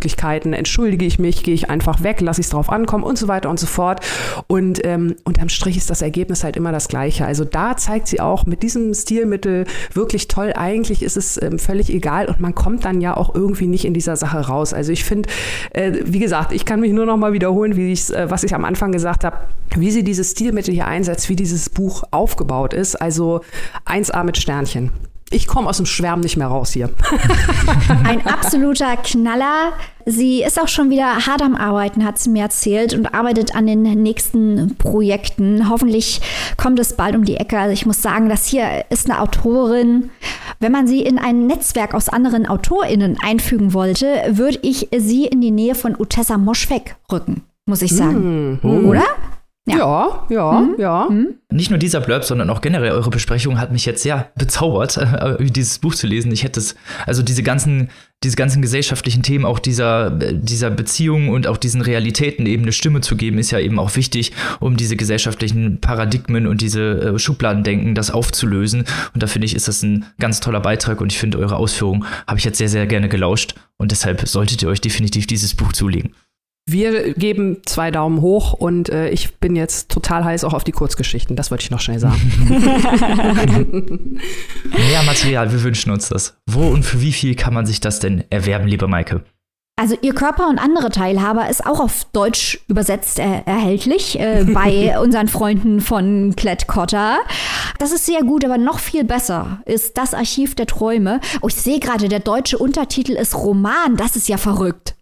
entschuldige ich mich, gehe ich einfach weg, lasse ich es drauf ankommen und so weiter und so fort. Und ähm, unterm Strich ist das Ergebnis halt immer das gleiche. Also da zeigt sie auch mit diesem Stilmittel wirklich toll, eigentlich ist es ähm, völlig egal und man kommt dann ja auch irgendwie nicht in dieser Sache raus. Also ich finde, äh, wie gesagt, ich kann mich nur noch mal wiederholen, wie äh, was ich am Anfang gesagt habe, wie sie dieses Stilmittel hier einsetzt, wie dieses Buch aufgebaut ist. Also 1A mit Sternchen. Ich komme aus dem Schwärmen nicht mehr raus hier. [laughs] [laughs] Ein absoluter Knaller. Sie ist auch schon wieder hart am Arbeiten, hat sie mir erzählt, und arbeitet an den nächsten Projekten. Hoffentlich kommt es bald um die Ecke. Also ich muss sagen, das hier ist eine Autorin. Wenn man sie in ein Netzwerk aus anderen AutorInnen einfügen wollte, würde ich sie in die Nähe von Utessa Moschweg rücken, muss ich sagen. Mhm. Oder? Ja, ja, ja. Mhm. ja. Nicht nur dieser Blurb, sondern auch generell eure Besprechung hat mich jetzt sehr bezaubert, [laughs] äh, dieses Buch zu lesen. Ich hätte es, also diese ganzen, diese ganzen gesellschaftlichen Themen, auch dieser, dieser Beziehung und auch diesen Realitäten eben eine Stimme zu geben, ist ja eben auch wichtig, um diese gesellschaftlichen Paradigmen und diese äh, Schubladendenken, das aufzulösen. Und da finde ich, ist das ein ganz toller Beitrag und ich finde, eure Ausführungen habe ich jetzt sehr, sehr gerne gelauscht und deshalb solltet ihr euch definitiv dieses Buch zulegen. Wir geben zwei Daumen hoch und äh, ich bin jetzt total heiß auch auf die Kurzgeschichten. Das wollte ich noch schnell sagen. [laughs] Mehr Material, wir wünschen uns das. Wo und für wie viel kann man sich das denn erwerben, liebe Maike? Also Ihr Körper und andere Teilhaber ist auch auf Deutsch übersetzt äh, erhältlich äh, [laughs] bei unseren Freunden von Klett Cotta. Das ist sehr gut, aber noch viel besser ist das Archiv der Träume. Oh, ich sehe gerade, der deutsche Untertitel ist Roman. Das ist ja verrückt.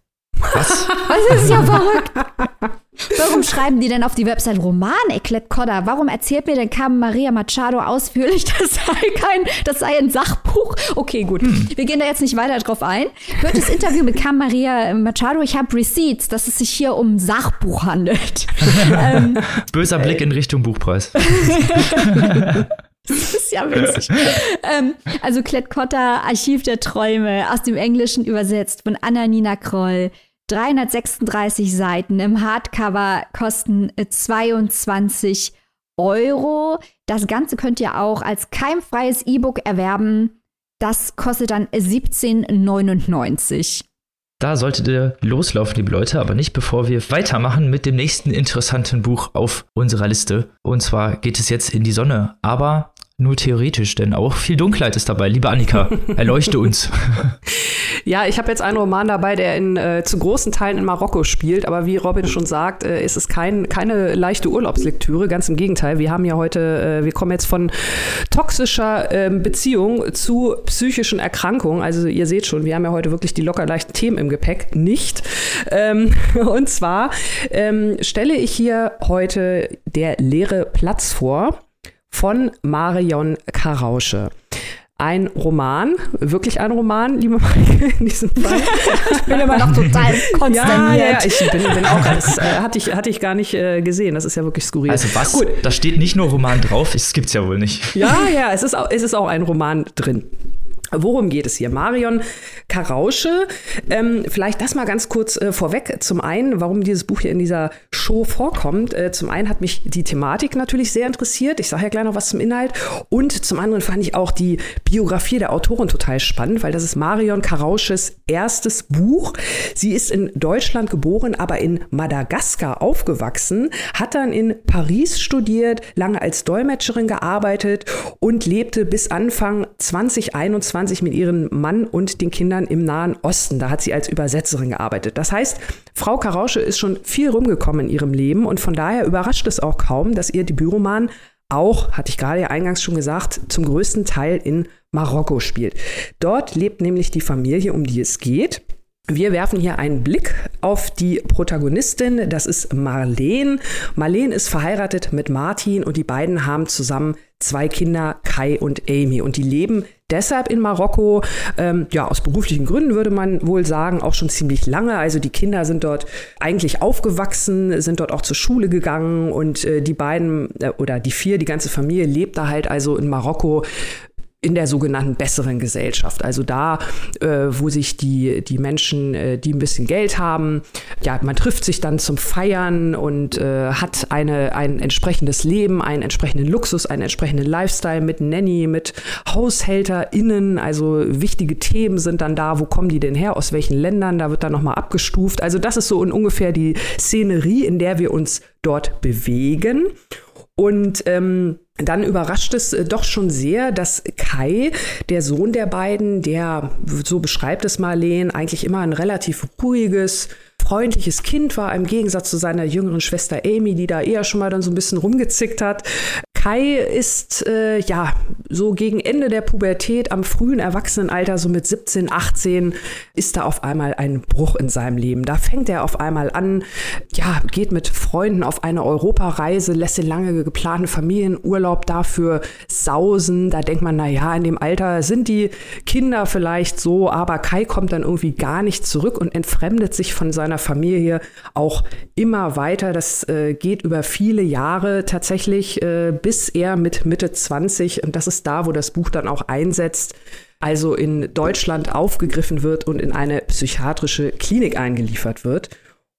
Was? [laughs] Das ist ja verrückt. [laughs] Warum schreiben die denn auf die Website Roman, Eclet Cotta? Warum erzählt mir denn Carmen Maria Machado ausführlich, [laughs] das sei kein, das sei ein Sachbuch? Okay, gut. Wir gehen da jetzt nicht weiter drauf ein. Hört das Interview mit Carmen Maria Machado. Ich habe Receipts, dass es sich hier um ein Sachbuch handelt. ähm, Böser Blick in Richtung Buchpreis. das ist ja witzig. ähm, also Klett Cotta, Archiv der Träume, aus dem Englischen übersetzt von Anna-Nina Kroll. 336 Seiten im Hardcover kosten äh, 22 Euro. Das Ganze könnt ihr auch als keimfreies E-Book erwerben. Das kostet dann 17,99. Da solltet ihr loslaufen, liebe Leute, aber nicht bevor wir weitermachen mit dem nächsten interessanten Buch auf unserer Liste. Und zwar geht es jetzt in die Sonne, aber nur theoretisch, denn auch viel Dunkelheit ist dabei. Liebe Annika, [laughs] erleuchte uns. [laughs] Ja, ich habe jetzt einen Roman dabei, der in, äh, zu großen Teilen in Marokko spielt, aber wie Robin schon sagt, äh, ist es kein, keine leichte Urlaubslektüre, ganz im Gegenteil. Wir haben ja heute, äh, wir kommen jetzt von toxischer ähm, Beziehung zu psychischen Erkrankungen. Also ihr seht schon, wir haben ja heute wirklich die locker leichten Themen im Gepäck, nicht. Ähm, [laughs] und zwar ähm, stelle ich hier heute der leere Platz vor von Marion Karausche. Ein Roman, wirklich ein Roman, liebe Maike, in diesem Fall. Ich bin immer noch total Ja, konsterniert. ja, ich bin, bin auch, das äh, hatte, ich, hatte ich gar nicht äh, gesehen. Das ist ja wirklich skurril. Also was? Gut. Da steht nicht nur Roman drauf, das gibt's ja wohl nicht. Ja, ja, es ist, auch, es ist auch ein Roman drin. Worum geht es hier? Marion Karausche. Ähm, vielleicht das mal ganz kurz äh, vorweg. Zum einen, warum dieses Buch hier in dieser Show vorkommt. Äh, zum einen hat mich die Thematik natürlich sehr interessiert. Ich sage ja gleich noch was zum Inhalt. Und zum anderen fand ich auch die Biografie der Autorin total spannend, weil das ist Marion Karausches erstes Buch. Sie ist in Deutschland geboren, aber in Madagaskar aufgewachsen, hat dann in Paris studiert, lange als Dolmetscherin gearbeitet und lebte bis Anfang 2021 mit ihrem Mann und den Kindern im Nahen Osten. Da hat sie als Übersetzerin gearbeitet. Das heißt, Frau Karausche ist schon viel rumgekommen in ihrem Leben und von daher überrascht es auch kaum, dass ihr Debütroman auch, hatte ich gerade ja eingangs schon gesagt, zum größten Teil in Marokko spielt. Dort lebt nämlich die Familie, um die es geht. Wir werfen hier einen Blick auf die Protagonistin. Das ist Marlene. Marlene ist verheiratet mit Martin und die beiden haben zusammen zwei Kinder, Kai und Amy. Und die leben deshalb in Marokko. Ähm, ja, aus beruflichen Gründen würde man wohl sagen, auch schon ziemlich lange. Also die Kinder sind dort eigentlich aufgewachsen, sind dort auch zur Schule gegangen und äh, die beiden äh, oder die vier, die ganze Familie lebt da halt also in Marokko in der sogenannten besseren Gesellschaft. Also da, äh, wo sich die, die Menschen, äh, die ein bisschen Geld haben, ja, man trifft sich dann zum Feiern und äh, hat eine, ein entsprechendes Leben, einen entsprechenden Luxus, einen entsprechenden Lifestyle mit Nanny, mit HaushälterInnen. Also wichtige Themen sind dann da. Wo kommen die denn her? Aus welchen Ländern? Da wird dann nochmal abgestuft. Also das ist so in ungefähr die Szenerie, in der wir uns dort bewegen. Und ähm, dann überrascht es äh, doch schon sehr, dass Kai, der Sohn der beiden, der, so beschreibt es Marleen, eigentlich immer ein relativ ruhiges, freundliches Kind war, im Gegensatz zu seiner jüngeren Schwester Amy, die da eher schon mal dann so ein bisschen rumgezickt hat. Kai ist äh, ja so gegen Ende der Pubertät, am frühen Erwachsenenalter, so mit 17, 18, ist da auf einmal ein Bruch in seinem Leben. Da fängt er auf einmal an, ja, geht mit Freunden auf eine Europareise, lässt den lange geplanten Familienurlaub dafür sausen. Da denkt man, na ja, in dem Alter sind die Kinder vielleicht so, aber Kai kommt dann irgendwie gar nicht zurück und entfremdet sich von seiner Familie auch immer weiter. Das äh, geht über viele Jahre tatsächlich äh, bis er mit Mitte 20, und das ist da, wo das Buch dann auch einsetzt, also in Deutschland aufgegriffen wird und in eine psychiatrische Klinik eingeliefert wird.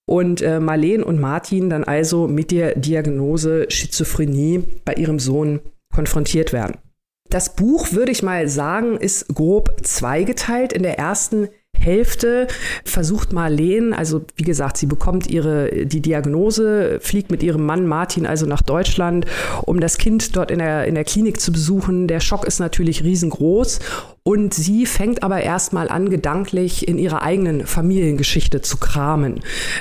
Und äh, Marleen und Martin dann also mit der Diagnose Schizophrenie bei ihrem Sohn konfrontiert werden. Das Buch, würde ich mal sagen, ist grob zweigeteilt. In der ersten Hälfte versucht Marleen, also wie gesagt, sie bekommt ihre die Diagnose, fliegt mit ihrem Mann Martin also nach Deutschland, um das Kind dort in der in der Klinik zu besuchen. Der Schock ist natürlich riesengroß und sie fängt aber erstmal an, gedanklich in ihrer eigenen Familiengeschichte zu kramen.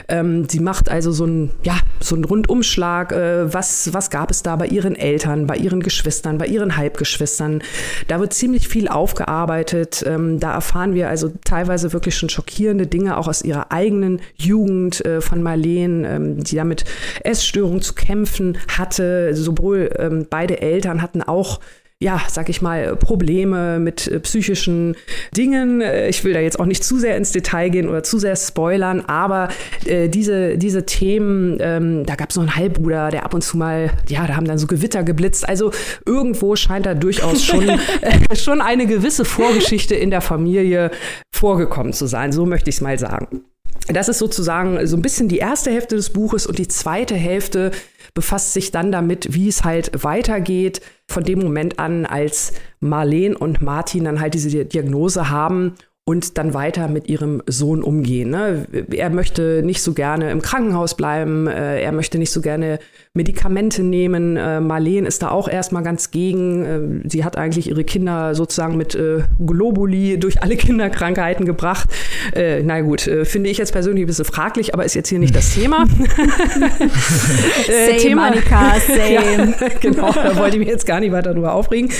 Ähm, sie macht also so einen, ja, so einen Rundumschlag. Äh, was, was gab es da bei ihren Eltern, bei ihren Geschwistern, bei ihren Halbgeschwistern? Da wird ziemlich viel aufgearbeitet. Ähm, da erfahren wir also teilweise wirklich schon schockierende Dinge auch aus ihrer eigenen Jugend äh, von Marleen, ähm, die damit Essstörungen zu kämpfen hatte. Sowohl ähm, beide Eltern hatten auch ja, sag ich mal, Probleme mit äh, psychischen Dingen. Äh, ich will da jetzt auch nicht zu sehr ins Detail gehen oder zu sehr spoilern, aber äh, diese, diese Themen, ähm, da gab es noch einen Halbbruder, der ab und zu mal, ja, da haben dann so Gewitter geblitzt. Also irgendwo scheint da durchaus schon, [laughs] äh, schon eine gewisse Vorgeschichte in der Familie vorgekommen zu sein. So möchte ich es mal sagen. Das ist sozusagen so ein bisschen die erste Hälfte des Buches und die zweite Hälfte befasst sich dann damit, wie es halt weitergeht von dem Moment an, als Marleen und Martin dann halt diese Diagnose haben und dann weiter mit ihrem Sohn umgehen. Ne? Er möchte nicht so gerne im Krankenhaus bleiben, äh, er möchte nicht so gerne Medikamente nehmen. Äh, Marleen ist da auch erstmal ganz gegen. Äh, sie hat eigentlich ihre Kinder sozusagen mit äh, Globuli durch alle Kinderkrankheiten gebracht. Äh, na gut, äh, finde ich jetzt persönlich ein bisschen fraglich, aber ist jetzt hier nicht das Thema. [laughs] äh, same, Thema, Annika, [laughs] same. ja, genau, da wollte ich mich jetzt gar nicht weiter darüber aufregen.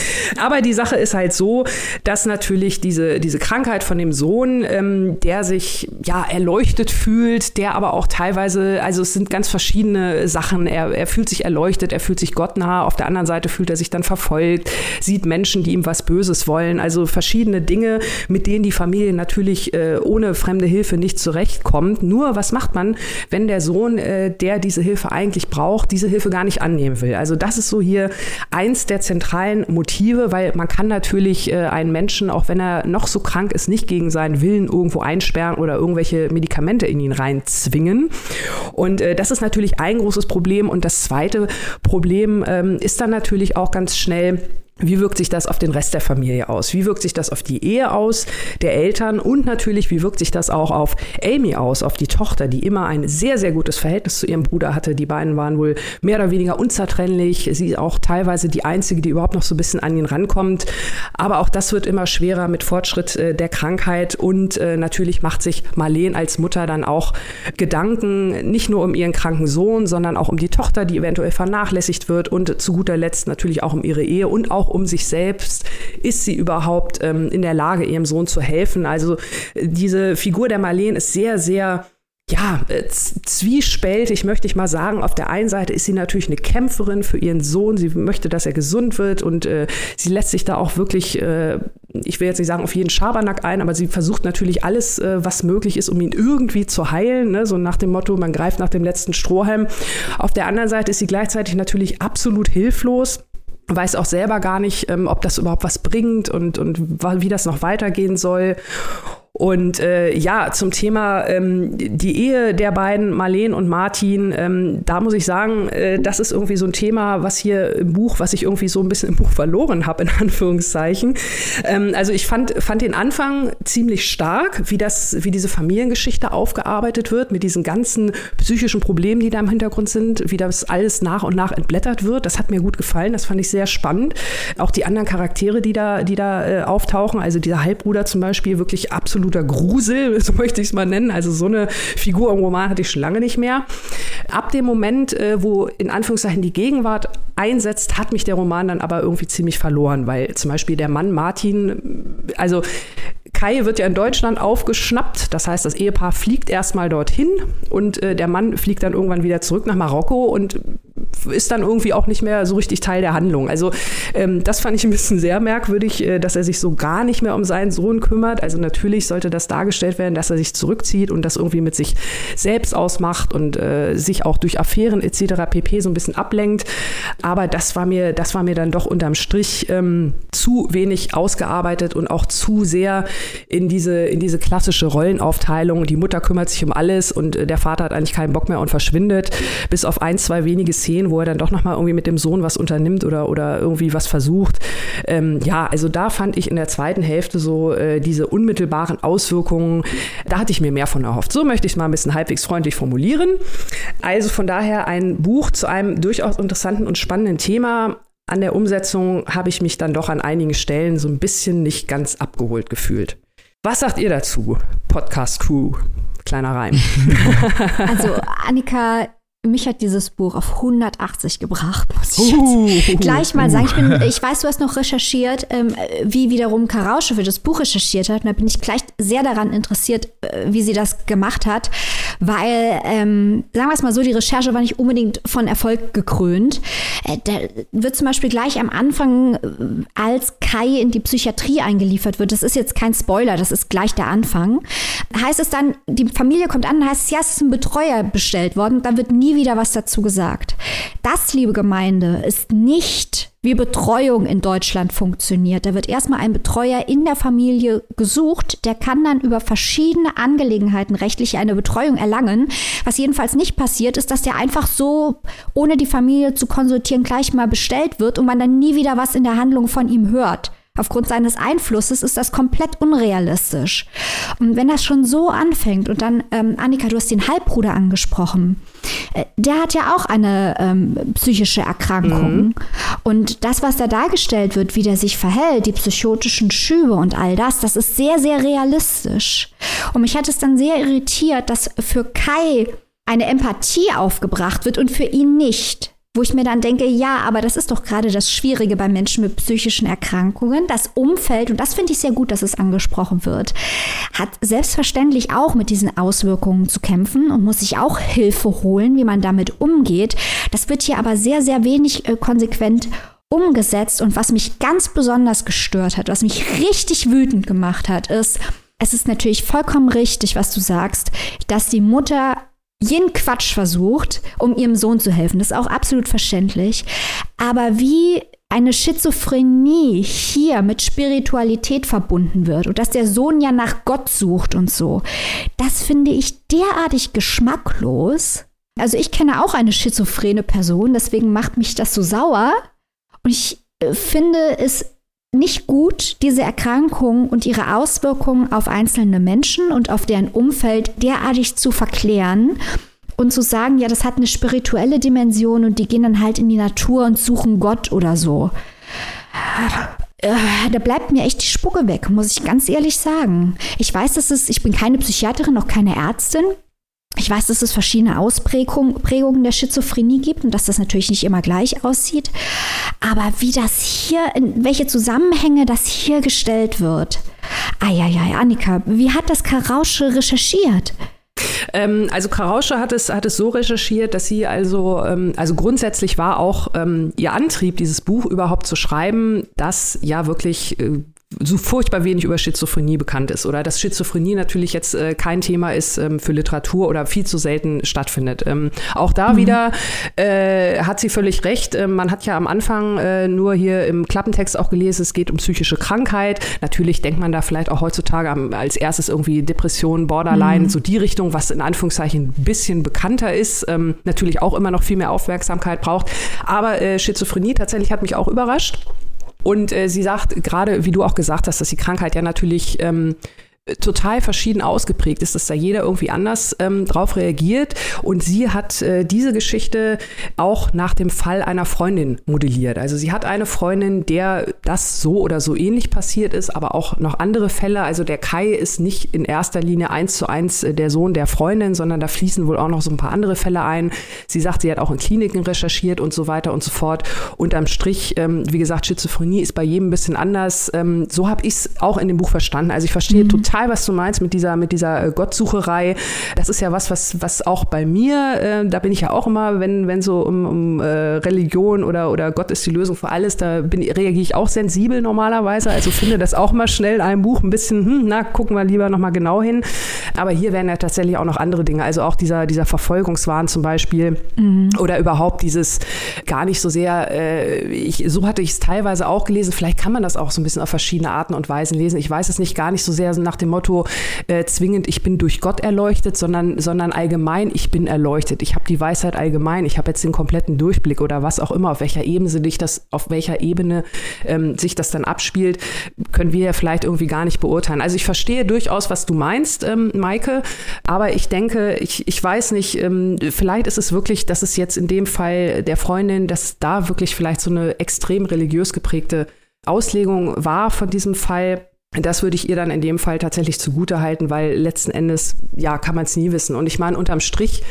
Aber die Sache ist halt so, dass natürlich diese, diese Krankheit von dem Sohn, ähm, der sich ja erleuchtet fühlt, der aber auch teilweise, also es sind ganz verschiedene Sachen. Er, er fühlt sich erleuchtet, er fühlt sich gottnah. Auf der anderen Seite fühlt er sich dann verfolgt, sieht Menschen, die ihm was Böses wollen. Also verschiedene Dinge, mit denen die Familie natürlich äh, ohne fremde Hilfe nicht zurechtkommt. Nur was macht man, wenn der Sohn, äh, der diese Hilfe eigentlich braucht, diese Hilfe gar nicht annehmen will? Also das ist so hier eins der zentralen Motive, weil man kann natürlich äh, einen Menschen, auch wenn er noch so krank ist, nicht gegen seinen Willen irgendwo einsperren oder irgendwelche Medikamente in ihn reinzwingen. Und äh, das ist natürlich ein großes Problem. Und das zweite Problem ähm, ist dann natürlich auch ganz schnell, wie wirkt sich das auf den Rest der Familie aus? Wie wirkt sich das auf die Ehe aus der Eltern? Und natürlich, wie wirkt sich das auch auf Amy aus, auf die Tochter, die immer ein sehr, sehr gutes Verhältnis zu ihrem Bruder hatte. Die beiden waren wohl mehr oder weniger unzertrennlich. Sie ist auch teilweise die einzige, die überhaupt noch so ein bisschen an ihn rankommt. Aber auch das wird immer schwerer mit Fortschritt äh, der Krankheit. Und äh, natürlich macht sich Marleen als Mutter dann auch Gedanken, nicht nur um ihren kranken Sohn, sondern auch um die Tochter, die eventuell vernachlässigt wird. Und zu guter Letzt natürlich auch um ihre Ehe und auch auch um sich selbst. Ist sie überhaupt ähm, in der Lage, ihrem Sohn zu helfen? Also diese Figur der Marleen ist sehr, sehr ja, äh, zwiespältig, möchte ich mal sagen. Auf der einen Seite ist sie natürlich eine Kämpferin für ihren Sohn. Sie möchte, dass er gesund wird und äh, sie lässt sich da auch wirklich, äh, ich will jetzt nicht sagen auf jeden Schabernack ein, aber sie versucht natürlich alles, äh, was möglich ist, um ihn irgendwie zu heilen. Ne? So nach dem Motto, man greift nach dem letzten Strohhalm. Auf der anderen Seite ist sie gleichzeitig natürlich absolut hilflos weiß auch selber gar nicht, ähm, ob das überhaupt was bringt und, und wie das noch weitergehen soll. Und äh, ja, zum Thema ähm, die Ehe der beiden, Marleen und Martin, ähm, da muss ich sagen, äh, das ist irgendwie so ein Thema, was hier im Buch, was ich irgendwie so ein bisschen im Buch verloren habe, in [laughs] Anführungszeichen. Ähm, also ich fand, fand den Anfang ziemlich stark, wie, das, wie diese Familiengeschichte aufgearbeitet wird, mit diesen ganzen psychischen Problemen, die da im Hintergrund sind, wie das alles nach und nach entblättert wird. Das hat mir gut gefallen, das fand ich sehr spannend. Auch die anderen Charaktere, die da, die da äh, auftauchen, also dieser Halbbruder zum Beispiel, wirklich absolut absoluter Grusel, [laughs] so möchte ich es mal nennen. Also so eine Figur im Roman hatte ich schon lange nicht mehr. Ab dem Moment, äh, wo in Anführungszeichen die Gegenwart einsetzt, hat mich der Roman dann aber irgendwie ziemlich verloren, weil zum Beispiel der Mann Martin, also Kai wird ja in Deutschland aufgeschnappt. Das heißt, das Ehepaar fliegt erstmal dorthin und äh, der Mann fliegt dann irgendwann wieder zurück nach Marokko und ist dann irgendwie auch nicht mehr so richtig Teil der Handlung. Also ähm, das fand ich ein bisschen sehr merkwürdig, äh, dass er sich so gar nicht mehr um seinen Sohn kümmert. Also natürlich sollte das dargestellt werden, dass er sich zurückzieht und das irgendwie mit sich selbst ausmacht und äh, sich auch durch Affären etc. pp. so ein bisschen ablenkt. Aber das war mir, das war mir dann doch unterm Strich ähm, zu wenig ausgearbeitet und auch zu sehr in diese, in diese klassische Rollenaufteilung. Die Mutter kümmert sich um alles und äh, der Vater hat eigentlich keinen Bock mehr und verschwindet, bis auf ein, zwei wenige Szenen, wo er dann doch nochmal irgendwie mit dem Sohn was unternimmt oder, oder irgendwie was versucht. Ähm, ja, also da fand ich in der zweiten Hälfte so äh, diese unmittelbaren Auswirkungen, da hatte ich mir mehr von erhofft. So möchte ich es mal ein bisschen halbwegs freundlich formulieren. Also von daher ein Buch zu einem durchaus interessanten und spannenden Thema, an der Umsetzung habe ich mich dann doch an einigen Stellen so ein bisschen nicht ganz abgeholt gefühlt. Was sagt ihr dazu, Podcast Crew? Kleiner Reim. [laughs] Also Annika, mich hat dieses Buch auf 180 gebracht, [laughs] muss ich uh, jetzt gleich mal sagen. Ich, bin, ich weiß, du hast noch recherchiert, ähm, wie wiederum Karausche für das Buch recherchiert hat. Und da bin ich gleich sehr daran interessiert, äh, wie sie das gemacht hat, weil, ähm, sagen wir es mal so, die Recherche war nicht unbedingt von Erfolg gekrönt. Äh, da wird zum Beispiel gleich am Anfang, äh, als Kai in die Psychiatrie eingeliefert wird, das ist jetzt kein Spoiler, das ist gleich der Anfang, heißt es dann, die Familie kommt an, heißt es, ja, es ist ein Betreuer bestellt worden, dann wird nie nie wieder was dazu gesagt. Das, liebe Gemeinde, ist nicht wie Betreuung in Deutschland funktioniert. Da wird erstmal ein Betreuer in der Familie gesucht, der kann dann über verschiedene Angelegenheiten rechtlich eine Betreuung erlangen. Was jedenfalls nicht passiert, ist, dass der einfach so, ohne die Familie zu konsultieren, gleich mal bestellt wird und man dann nie wieder was in der Handlung von ihm hört. Aufgrund seines Einflusses ist das komplett unrealistisch. Und wenn das schon so anfängt und dann, ähm, Annika, du hast den Halbbruder angesprochen, äh, der hat ja auch eine ähm, psychische Erkrankung. Mhm. Und das, was da dargestellt wird, wie der sich verhält, die psychotischen Schübe und all das, das ist sehr, sehr realistisch. Und mich hat es dann sehr irritiert, dass für Kai eine Empathie aufgebracht wird und für ihn nicht. Wo ich mir dann denke, ja, aber das ist doch gerade das Schwierige bei Menschen mit psychischen Erkrankungen. Das Umfeld, und das finde ich sehr gut, dass es angesprochen wird, hat selbstverständlich auch mit diesen Auswirkungen zu kämpfen und muss sich auch Hilfe holen, wie man damit umgeht. Das wird hier aber sehr, sehr wenig äh, konsequent umgesetzt. Und was mich ganz besonders gestört hat, was mich richtig wütend gemacht hat, ist, es ist natürlich vollkommen richtig, was du sagst, dass die Mutter jeden Quatsch versucht, um ihrem Sohn zu helfen. Das ist auch absolut verständlich. Aber wie eine Schizophrenie hier mit Spiritualität verbunden wird und dass der Sohn ja nach Gott sucht und so, das finde ich derartig geschmacklos. Also ich kenne auch eine schizophrene Person, deswegen macht mich das so sauer. Und ich äh, finde es nicht gut, diese Erkrankung und ihre Auswirkungen auf einzelne Menschen und auf deren Umfeld derartig zu verklären und zu sagen, ja, das hat eine spirituelle Dimension und die gehen dann halt in die Natur und suchen Gott oder so. Äh, da bleibt mir echt die Spucke weg, muss ich ganz ehrlich sagen. Ich weiß, dass es, ich bin keine Psychiaterin, noch keine Ärztin. Ich weiß, dass es verschiedene Ausprägungen der Schizophrenie gibt und dass das natürlich nicht immer gleich aussieht. Aber wie das hier, in welche Zusammenhänge das hier gestellt wird. Eieiei, Annika, wie hat das Karausche recherchiert? Ähm, also Karausche hat es, hat es so recherchiert, dass sie also, ähm, also grundsätzlich war auch ähm, ihr Antrieb, dieses Buch überhaupt zu schreiben, dass ja wirklich äh, so furchtbar wenig über Schizophrenie bekannt ist oder dass Schizophrenie natürlich jetzt äh, kein Thema ist ähm, für Literatur oder viel zu selten stattfindet. Ähm, auch da mhm. wieder äh, hat sie völlig recht. Ähm, man hat ja am Anfang äh, nur hier im Klappentext auch gelesen, es geht um psychische Krankheit. Natürlich denkt man da vielleicht auch heutzutage am, als erstes irgendwie Depression, Borderline, mhm. so die Richtung, was in Anführungszeichen ein bisschen bekannter ist. Ähm, natürlich auch immer noch viel mehr Aufmerksamkeit braucht. Aber äh, Schizophrenie tatsächlich hat mich auch überrascht. Und äh, sie sagt, gerade wie du auch gesagt hast, dass die Krankheit ja natürlich ähm, total verschieden ausgeprägt ist, dass da jeder irgendwie anders ähm, drauf reagiert. Und sie hat äh, diese Geschichte auch nach dem Fall einer Freundin modelliert. Also sie hat eine Freundin, der das so oder so ähnlich passiert ist, aber auch noch andere Fälle. Also der Kai ist nicht in erster Linie eins zu eins äh, der Sohn der Freundin, sondern da fließen wohl auch noch so ein paar andere Fälle ein. Sie sagt, sie hat auch in Kliniken recherchiert und so weiter und so fort. Unterm Strich, ähm, wie gesagt, Schizophrenie ist bei jedem ein bisschen anders. Ähm, so habe ich es auch in dem Buch verstanden. Also ich verstehe mhm. total total, was du meinst mit dieser, mit dieser äh, Gottsucherei. Das ist ja was, was, was auch bei mir, äh, da bin ich ja auch immer, wenn, wenn so um, um äh, Religion oder, oder Gott ist die Lösung für alles, da bin, reagiere ich auch sensibel normalerweise. Also finde das auch mal schnell in einem Buch ein bisschen, hm, na, gucken wir lieber nochmal genau hin. Aber hier werden ja tatsächlich auch noch andere Dinge. Also auch dieser, dieser Verfolgungswahn zum Beispiel mhm. oder überhaupt dieses gar nicht so sehr, äh, ich, so hatte ich es teilweise auch gelesen. Vielleicht kann man das auch so ein bisschen auf verschiedene Arten und Weisen lesen. Ich weiß es nicht gar nicht so sehr nach dem dem Motto äh, zwingend, ich bin durch Gott erleuchtet, sondern, sondern allgemein, ich bin erleuchtet. Ich habe die Weisheit allgemein, ich habe jetzt den kompletten Durchblick oder was auch immer, auf welcher Ebene sich das, auf welcher Ebene ähm, sich das dann abspielt, können wir ja vielleicht irgendwie gar nicht beurteilen. Also ich verstehe durchaus, was du meinst, ähm, Maike, aber ich denke, ich, ich weiß nicht, ähm, vielleicht ist es wirklich, dass es jetzt in dem Fall der Freundin, dass da wirklich vielleicht so eine extrem religiös geprägte Auslegung war von diesem Fall. Das würde ich ihr dann in dem Fall tatsächlich zugute halten, weil letzten Endes, ja, kann man es nie wissen. Und ich meine, unterm Strich,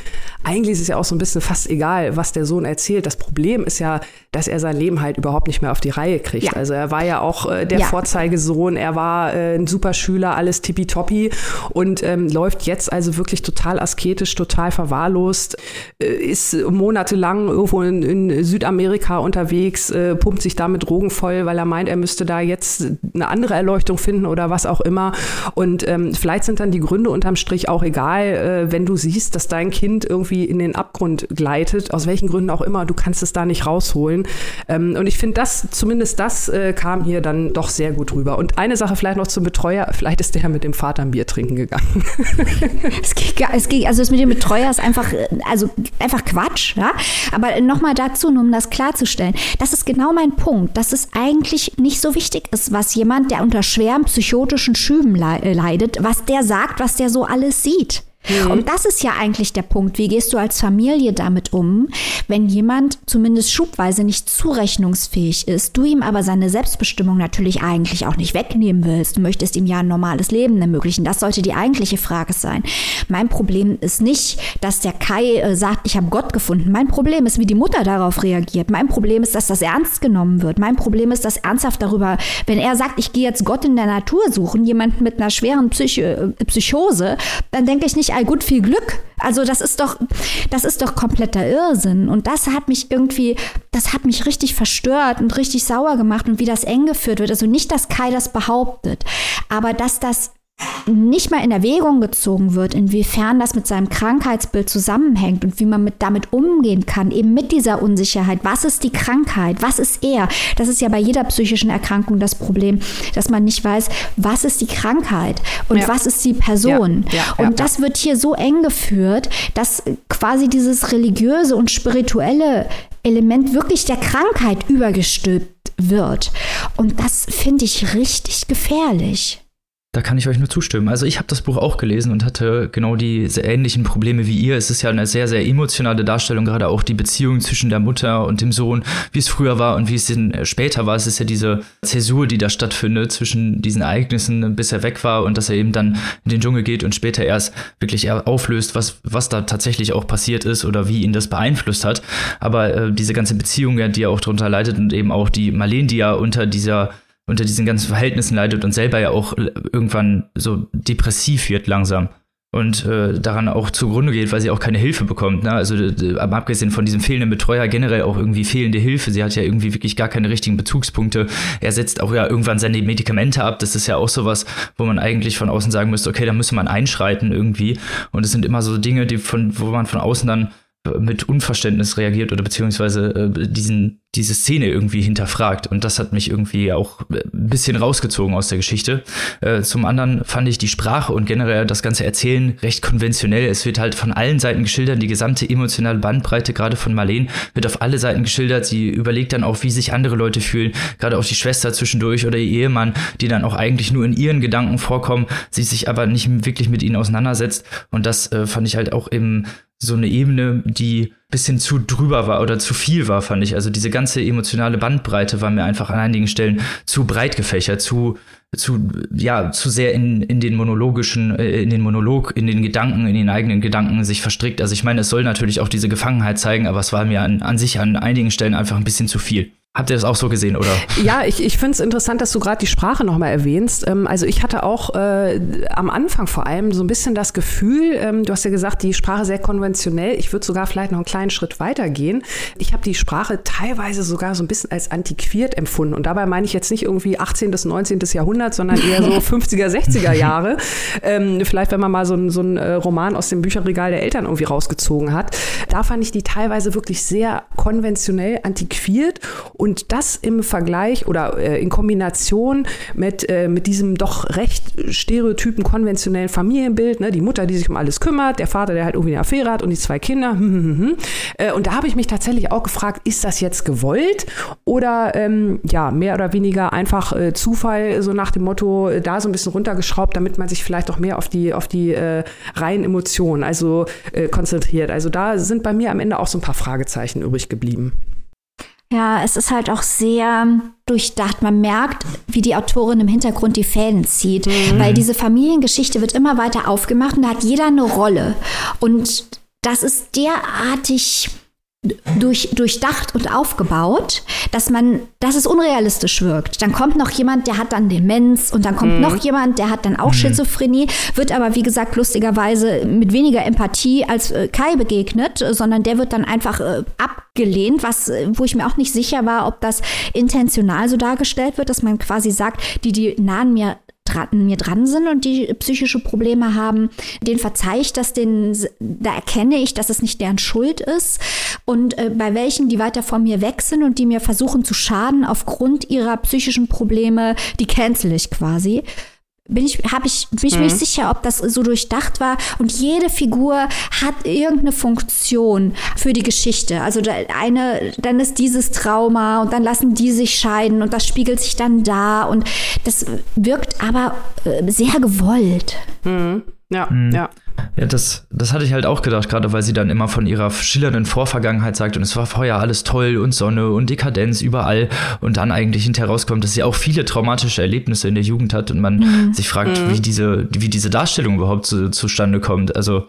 eigentlich ist es ja auch so ein bisschen fast egal, was der Sohn erzählt. Das Problem ist ja, dass er sein Leben halt überhaupt nicht mehr auf die Reihe kriegt. Ja. Also er war ja auch äh, der ja. Vorzeigesohn, er war äh, ein super Schüler, alles tippitoppi und ähm, läuft jetzt also wirklich total asketisch, total verwahrlost, äh, ist monatelang irgendwo in, in Südamerika unterwegs, äh, pumpt sich damit Drogen voll, weil er meint, er müsste da jetzt eine andere Erleuchtung finden oder was auch immer. Und ähm, vielleicht sind dann die Gründe unterm Strich auch egal, äh, wenn du siehst, dass dein Kind irgendwie in den Abgrund gleitet, aus welchen Gründen auch immer, du kannst es da nicht rausholen. Ähm, und ich finde, das, zumindest das äh, kam hier dann doch sehr gut rüber. Und eine Sache vielleicht noch zum Betreuer, vielleicht ist der mit dem Vater ein Bier trinken gegangen. [laughs] es geht, es geht, also das mit dem Betreuer ist einfach, äh, also einfach Quatsch, ja. Aber nochmal dazu, nur um das klarzustellen, das ist genau mein Punkt, dass es eigentlich nicht so wichtig ist, was jemand, der unter schwer schweren psychotischen Schüben äh, leidet, was der sagt, was der so alles sieht. Mhm. Und das ist ja eigentlich der Punkt. Wie gehst du als Familie damit um, wenn jemand zumindest schubweise nicht zurechnungsfähig ist, du ihm aber seine Selbstbestimmung natürlich eigentlich auch nicht wegnehmen willst. Du möchtest ihm ja ein normales Leben ermöglichen. Das sollte die eigentliche Frage sein. Mein Problem ist nicht, dass der Kai äh, sagt, ich habe Gott gefunden. Mein Problem ist, wie die Mutter darauf reagiert. Mein Problem ist, dass das ernst genommen wird. Mein Problem ist, dass ernsthaft darüber, wenn er sagt, ich gehe jetzt Gott in der Natur suchen, jemand mit einer schweren Psych äh, Psychose, dann denke ich nicht, all gut, viel Glück. Also das ist doch, das ist doch kompletter Irrsinn. Und das hat mich irgendwie, das hat mich richtig verstört und richtig sauer gemacht und wie das eng geführt wird. Also nicht, dass Kai das behauptet, aber dass das nicht mal in Erwägung gezogen wird, inwiefern das mit seinem Krankheitsbild zusammenhängt und wie man mit, damit umgehen kann, eben mit dieser Unsicherheit. Was ist die Krankheit? Was ist er? Das ist ja bei jeder psychischen Erkrankung das Problem, dass man nicht weiß, was ist die Krankheit und ja. was ist die Person. Ja, ja, und das wird hier so eng geführt, dass quasi dieses religiöse und spirituelle Element wirklich der Krankheit übergestülpt wird. Und das finde ich richtig gefährlich. Da kann ich euch nur zustimmen. Also ich habe das Buch auch gelesen und hatte genau diese ähnlichen Probleme wie ihr. Es ist ja eine sehr, sehr emotionale Darstellung, gerade auch die Beziehung zwischen der Mutter und dem Sohn, wie es früher war und wie es äh, später war. Es ist ja diese Zäsur, die da stattfindet zwischen diesen Ereignissen, bis er weg war und dass er eben dann in den Dschungel geht und später erst wirklich auflöst, was, was da tatsächlich auch passiert ist oder wie ihn das beeinflusst hat. Aber äh, diese ganze Beziehung, die er auch darunter leidet und eben auch die Marlene, die ja unter dieser unter diesen ganzen Verhältnissen leidet und selber ja auch irgendwann so depressiv wird langsam. und äh, daran auch zugrunde geht, weil sie auch keine Hilfe bekommt. Ne? Also abgesehen von diesem fehlenden Betreuer generell auch irgendwie fehlende Hilfe. Sie hat ja irgendwie wirklich gar keine richtigen Bezugspunkte. Er setzt auch ja irgendwann seine Medikamente ab. Das ist ja auch sowas, wo man eigentlich von außen sagen müsste, okay, da müsste man einschreiten irgendwie. Und es sind immer so Dinge, die von, wo man von außen dann mit Unverständnis reagiert oder beziehungsweise äh, diesen, diese Szene irgendwie hinterfragt. Und das hat mich irgendwie auch ein bisschen rausgezogen aus der Geschichte. Äh, zum anderen fand ich die Sprache und generell das ganze Erzählen recht konventionell. Es wird halt von allen Seiten geschildert, die gesamte emotionale Bandbreite, gerade von Marlene, wird auf alle Seiten geschildert. Sie überlegt dann auch, wie sich andere Leute fühlen, gerade auch die Schwester zwischendurch oder ihr Ehemann, die dann auch eigentlich nur in ihren Gedanken vorkommen, sie sich aber nicht wirklich mit ihnen auseinandersetzt. Und das äh, fand ich halt auch im so eine Ebene, die bisschen zu drüber war oder zu viel war, fand ich. Also diese ganze emotionale Bandbreite war mir einfach an einigen Stellen zu breit gefächert, zu, zu, ja, zu sehr in, in den monologischen, äh, in den Monolog, in den Gedanken, in den eigenen Gedanken sich verstrickt. Also ich meine, es soll natürlich auch diese Gefangenheit zeigen, aber es war mir an, an sich an einigen Stellen einfach ein bisschen zu viel. Habt ihr das auch so gesehen, oder? Ja, ich, ich finde es interessant, dass du gerade die Sprache nochmal erwähnst. Ähm, also ich hatte auch äh, am Anfang vor allem so ein bisschen das Gefühl, ähm, du hast ja gesagt, die Sprache sehr konventionell. Ich würde sogar vielleicht noch einen kleinen Schritt weiter gehen. Ich habe die Sprache teilweise sogar so ein bisschen als antiquiert empfunden. Und dabei meine ich jetzt nicht irgendwie 18. bis 19. Jahrhundert, sondern eher so [laughs] 50er, 60er Jahre. Ähm, vielleicht, wenn man mal so, ein, so einen äh, Roman aus dem Bücherregal der Eltern irgendwie rausgezogen hat. Da fand ich die teilweise wirklich sehr konventionell antiquiert. Und und das im Vergleich oder äh, in Kombination mit, äh, mit diesem doch recht stereotypen konventionellen Familienbild, ne? die Mutter, die sich um alles kümmert, der Vater, der halt irgendwie eine Affäre hat und die zwei Kinder. [laughs] Hm, hm, hm, äh, und da habe ich mich tatsächlich auch gefragt, ist das jetzt gewollt oder ähm, ja, mehr oder weniger einfach äh, Zufall, so nach dem Motto, äh, da so ein bisschen runtergeschraubt, damit man sich vielleicht auch mehr auf die, auf die äh, reinen Emotionen also konzentriert. Also da sind bei mir am Ende auch so ein paar Fragezeichen übrig geblieben. Ja, es ist halt auch sehr durchdacht. Man merkt, wie die Autorin im Hintergrund die Fäden zieht, mhm. weil diese Familiengeschichte wird immer weiter aufgemacht und da hat jeder eine Rolle. Und das ist derartig durch, durchdacht und aufgebaut, dass man, dass es unrealistisch wirkt. Dann kommt noch jemand, der hat dann Demenz und dann kommt mhm. noch jemand, der hat dann auch mhm. Schizophrenie, wird aber wie gesagt lustigerweise mit weniger Empathie als äh, Kai begegnet, sondern der wird dann einfach äh, abgelehnt, was, äh, wo ich mir auch nicht sicher war, ob das intentional so dargestellt wird, dass man quasi sagt, die, die nahen mir dran, mir dran sind und die psychische Probleme haben, den verzeihe ich das, den, da erkenne ich, dass es nicht deren Schuld ist. Und äh, bei welchen, die weiter von mir weg sind und die mir versuchen zu schaden aufgrund ihrer psychischen Probleme, die cancel ich quasi bin ich, habe ich, bin ich mhm. mir nicht sicher, ob das so durchdacht war. Und jede Figur hat irgendeine Funktion für die Geschichte. Also eine, dann ist dieses Trauma und dann lassen die sich scheiden und das spiegelt sich dann da und das wirkt aber äh, sehr gewollt. Mhm. Ja, mhm. ja. Ja, das, das hatte ich halt auch gedacht, gerade weil sie dann immer von ihrer schillernden Vorvergangenheit sagt und es war vorher alles toll und Sonne und Dekadenz überall und dann eigentlich hinterher rauskommt, dass sie auch viele traumatische Erlebnisse in der Jugend hat und man mhm. sich fragt, mhm. wie, diese, wie diese Darstellung überhaupt zu, zustande kommt. Also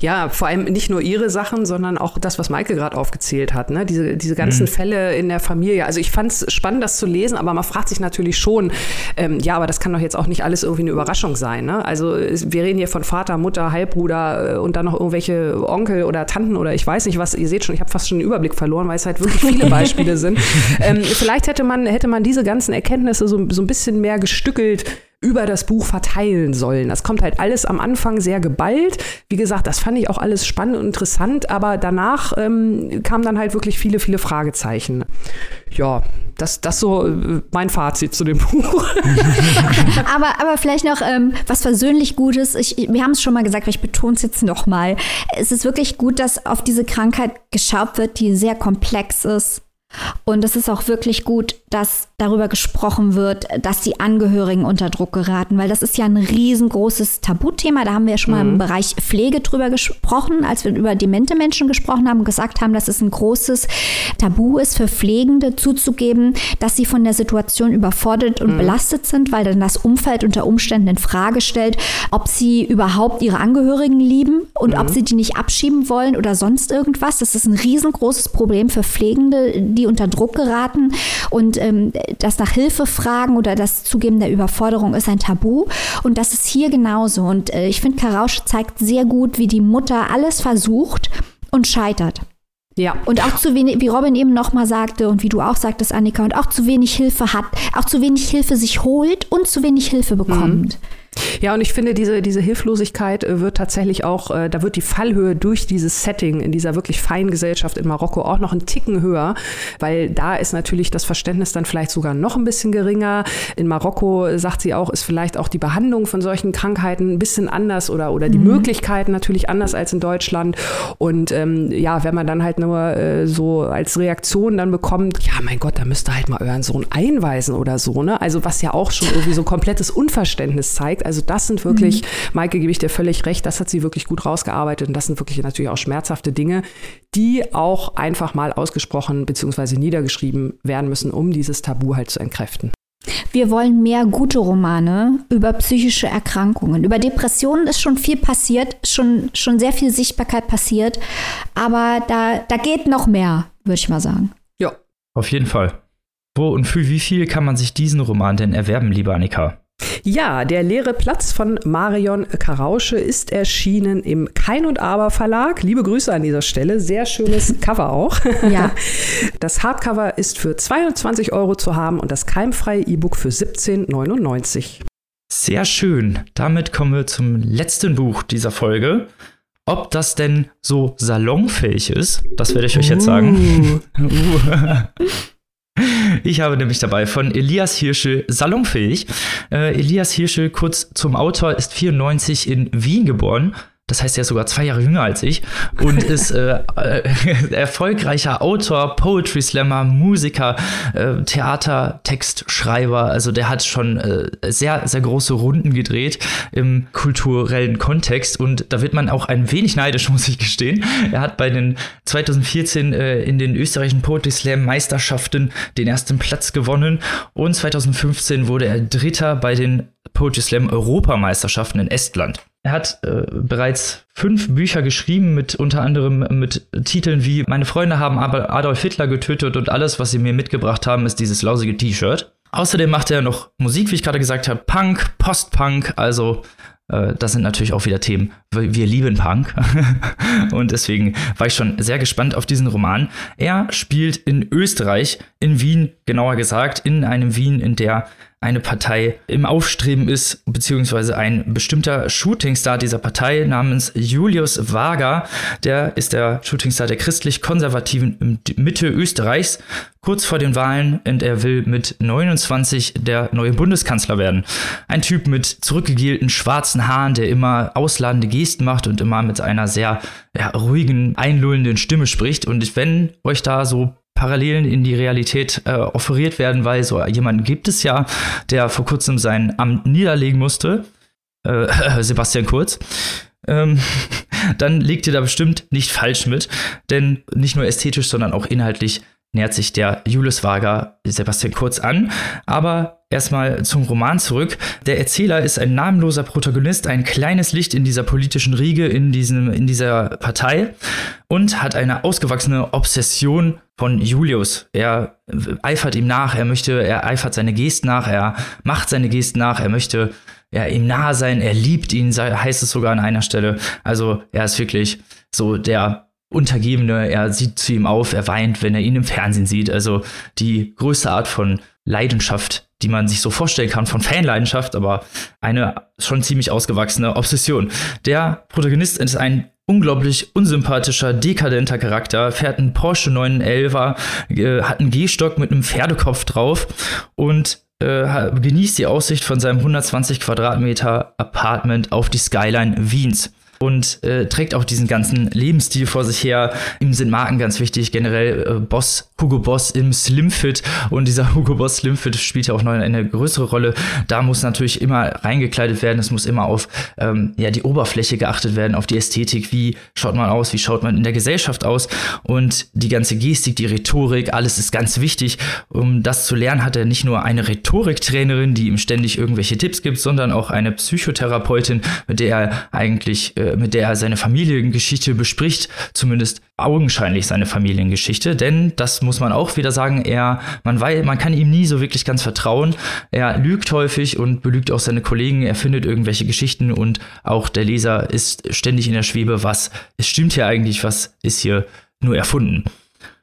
ja, vor allem nicht nur ihre Sachen, sondern auch das, was Maike gerade aufgezählt hat. Ne? Diese, diese ganzen mhm. Fälle in der Familie. Also ich fand es spannend, das zu lesen, aber man fragt sich natürlich schon, ähm, ja, aber das kann doch jetzt auch nicht alles irgendwie eine Überraschung sein. Ne? Also wir reden hier von Vater, Mutter, Halbbruder äh, und dann noch irgendwelche Onkel oder Tanten oder ich weiß nicht was. Ihr seht schon, ich habe fast schon den Überblick verloren, weil es halt wirklich viele [laughs] Beispiele sind. Ähm, vielleicht hätte man, hätte man diese ganzen Erkenntnisse so, so ein bisschen mehr gestückelt über das Buch verteilen sollen. Das kommt halt alles am Anfang sehr geballt. Wie gesagt, das fand ich auch alles spannend und interessant, aber danach ähm, kamen dann halt wirklich viele, viele Fragezeichen. Ja, das, das so äh, mein Fazit zu dem [laughs] Buch. aber, aber vielleicht noch ähm, was versöhnlich Gutes. Ich, wir haben es schon mal gesagt, aber ich betone es jetzt noch mal. Es ist wirklich gut, dass auf diese Krankheit geschaut wird, die sehr komplex ist und es ist auch wirklich gut, dass darüber gesprochen wird, dass die Angehörigen unter Druck geraten, weil das ist ja ein riesengroßes Tabuthema. Da haben wir ja schon mhm. mal im mhm. Bereich Pflege drüber gesprochen, als wir über demente Menschen gesprochen haben und gesagt haben, dass es ein großes Tabu ist für Pflegende zuzugeben, dass sie von der Situation überfordert und mhm. belastet sind, weil dann das Umfeld unter Umständen in Frage stellt, ob sie überhaupt ihre Angehörigen lieben und mhm. ob sie die nicht abschieben wollen oder sonst irgendwas. Das ist ein riesengroßes Problem für Pflegende, die die unter Druck geraten und ähm, das nach Hilfe fragen oder das Zugeben der Überforderung ist ein Tabu. Und das ist hier genauso. Und äh, ich finde, Karausche zeigt sehr gut, wie die Mutter alles versucht und scheitert. Ja. Und auch zu wenig, wie Robin eben nochmal sagte und wie du auch sagtest, Annika, und auch zu wenig Hilfe hat, auch zu wenig Hilfe sich holt und zu wenig Hilfe bekommt. Mhm. Ja, und ich finde, diese, diese Hilflosigkeit äh, wird tatsächlich auch, äh, da wird die Fallhöhe durch dieses Setting in dieser wirklich feinen Gesellschaft in Marokko auch noch einen Ticken höher, weil da ist natürlich das Verständnis dann vielleicht sogar noch ein bisschen geringer. In Marokko, sagt sie auch, ist vielleicht auch die Behandlung von solchen Krankheiten ein bisschen anders oder, oder die mhm. Möglichkeiten natürlich anders als in Deutschland. Und ähm, ja, wenn man dann halt nur äh, so als Reaktion dann bekommt, ja, mein Gott, da müsst ihr halt mal euren Sohn einweisen oder so, ne? Also was ja auch schon irgendwie so komplettes Unverständnis zeigt. Also das sind wirklich, mhm. Maike, gebe ich dir völlig recht, das hat sie wirklich gut rausgearbeitet und das sind wirklich natürlich auch schmerzhafte Dinge, die auch einfach mal ausgesprochen bzw. niedergeschrieben werden müssen, um dieses Tabu halt zu entkräften. Wir wollen mehr gute Romane über psychische Erkrankungen. Über Depressionen ist schon viel passiert, schon, schon sehr viel Sichtbarkeit passiert. Aber da, da geht noch mehr, würde ich mal sagen. Ja. Auf jeden Fall. Wo und für wie viel kann man sich diesen Roman denn erwerben, liebe Annika? Ja, der leere Platz von Marion Karausche ist erschienen im Kein und Aber Verlag. Liebe Grüße an dieser Stelle. Sehr schönes [laughs] Cover auch. Ja. [laughs] Das Hardcover ist für 22 Euro zu haben und das keimfreie E-Book für 17,99. Sehr schön. Damit kommen wir zum letzten Buch dieser Folge. Ob das denn so salonfähig ist, das werde ich euch jetzt sagen. Uh. [laughs] Ich habe nämlich dabei von Elias Hirschel salonfähig. Äh, Elias Hirschel, kurz zum Autor, ist 94 in Wien geboren das heißt, er ist sogar zwei Jahre jünger als ich und [laughs] ist äh, äh, erfolgreicher Autor, Poetry Slammer, Musiker, äh, Theatertextschreiber. Also der hat schon äh, sehr, sehr große Runden gedreht im kulturellen Kontext und da wird man auch ein wenig neidisch, [laughs] muss ich gestehen. Er hat bei den 2014 äh, in den österreichischen Poetry Slam Meisterschaften den ersten Platz gewonnen und 2015 wurde er Dritter bei den Poetry Slam Europameisterschaften in Estland. Er hat äh, bereits fünf Bücher geschrieben, mit unter anderem mit Titeln wie Meine Freunde haben Adolf Hitler getötet und alles, was sie mir mitgebracht haben, ist dieses lausige T-Shirt. Außerdem macht er noch Musik, wie ich gerade gesagt habe, Punk, Post-Punk, also äh, das sind natürlich auch wieder Themen. Wir lieben Punk. [laughs] und deswegen war ich schon sehr gespannt auf diesen Roman. Er spielt in Österreich, in Wien genauer gesagt, in einem Wien, in der eine Partei im Aufstreben ist, beziehungsweise ein bestimmter Shootingstar dieser Partei namens Julius Wager, der ist der Shootingstar der christlich-konservativen Mitte Österreichs, kurz vor den Wahlen und er will mit 29 der neue Bundeskanzler werden. Ein Typ mit zurückgegelten schwarzen Haaren, der immer ausladende Gesten macht und immer mit einer sehr ja, ruhigen, einlullenden Stimme spricht. Und wenn euch da so Parallelen in die Realität äh, offeriert werden, weil so jemanden gibt es ja, der vor kurzem sein Amt niederlegen musste, äh, [laughs] Sebastian Kurz. Ähm, [laughs] dann liegt ihr da bestimmt nicht falsch mit, denn nicht nur ästhetisch, sondern auch inhaltlich nähert sich der Julius Wager Sebastian Kurz an. Aber erstmal zum Roman zurück. Der Erzähler ist ein namenloser Protagonist, ein kleines Licht in dieser politischen Riege, in, diesem, in dieser Partei und hat eine ausgewachsene Obsession von Julius. Er eifert ihm nach, er möchte, er eifert seine Gesten nach, er macht seine Gesten nach, er möchte ja, ihm nahe sein, er liebt ihn, heißt es sogar an einer Stelle. Also er ist wirklich so der Untergebene, er sieht zu ihm auf, er weint, wenn er ihn im Fernsehen sieht. Also die größte Art von Leidenschaft, die man sich so vorstellen kann, von Fanleidenschaft, aber eine schon ziemlich ausgewachsene Obsession. Der Protagonist ist ein unglaublich unsympathischer, dekadenter Charakter, fährt einen Porsche 911er, äh, hat einen Gehstock mit einem Pferdekopf drauf und äh, genießt die Aussicht von seinem 120 Quadratmeter Apartment auf die Skyline Wiens und äh, trägt auch diesen ganzen Lebensstil vor sich her. Ihm sind Marken ganz wichtig, generell äh, Boss, Hugo Boss im Slimfit und dieser [laughs] Hugo Boss Slimfit spielt ja auch noch eine größere Rolle. Da muss natürlich immer reingekleidet werden, es muss immer auf ähm, ja, die Oberfläche geachtet werden, auf die Ästhetik, wie schaut man aus, wie schaut man in der Gesellschaft aus und die ganze Gestik, die Rhetorik, alles ist ganz wichtig. Um das zu lernen, hat er nicht nur eine Rhetoriktrainerin, die ihm ständig irgendwelche Tipps gibt, sondern auch eine Psychotherapeutin, mit der er eigentlich äh, mit der er seine Familiengeschichte bespricht, zumindest augenscheinlich seine Familiengeschichte, denn das muss man auch wieder sagen, er, man weiß, man kann ihm nie so wirklich ganz vertrauen. Er lügt häufig und belügt auch seine Kollegen, er findet irgendwelche Geschichten und auch der Leser ist ständig in der Schwebe, was, es stimmt hier eigentlich, was ist hier nur erfunden.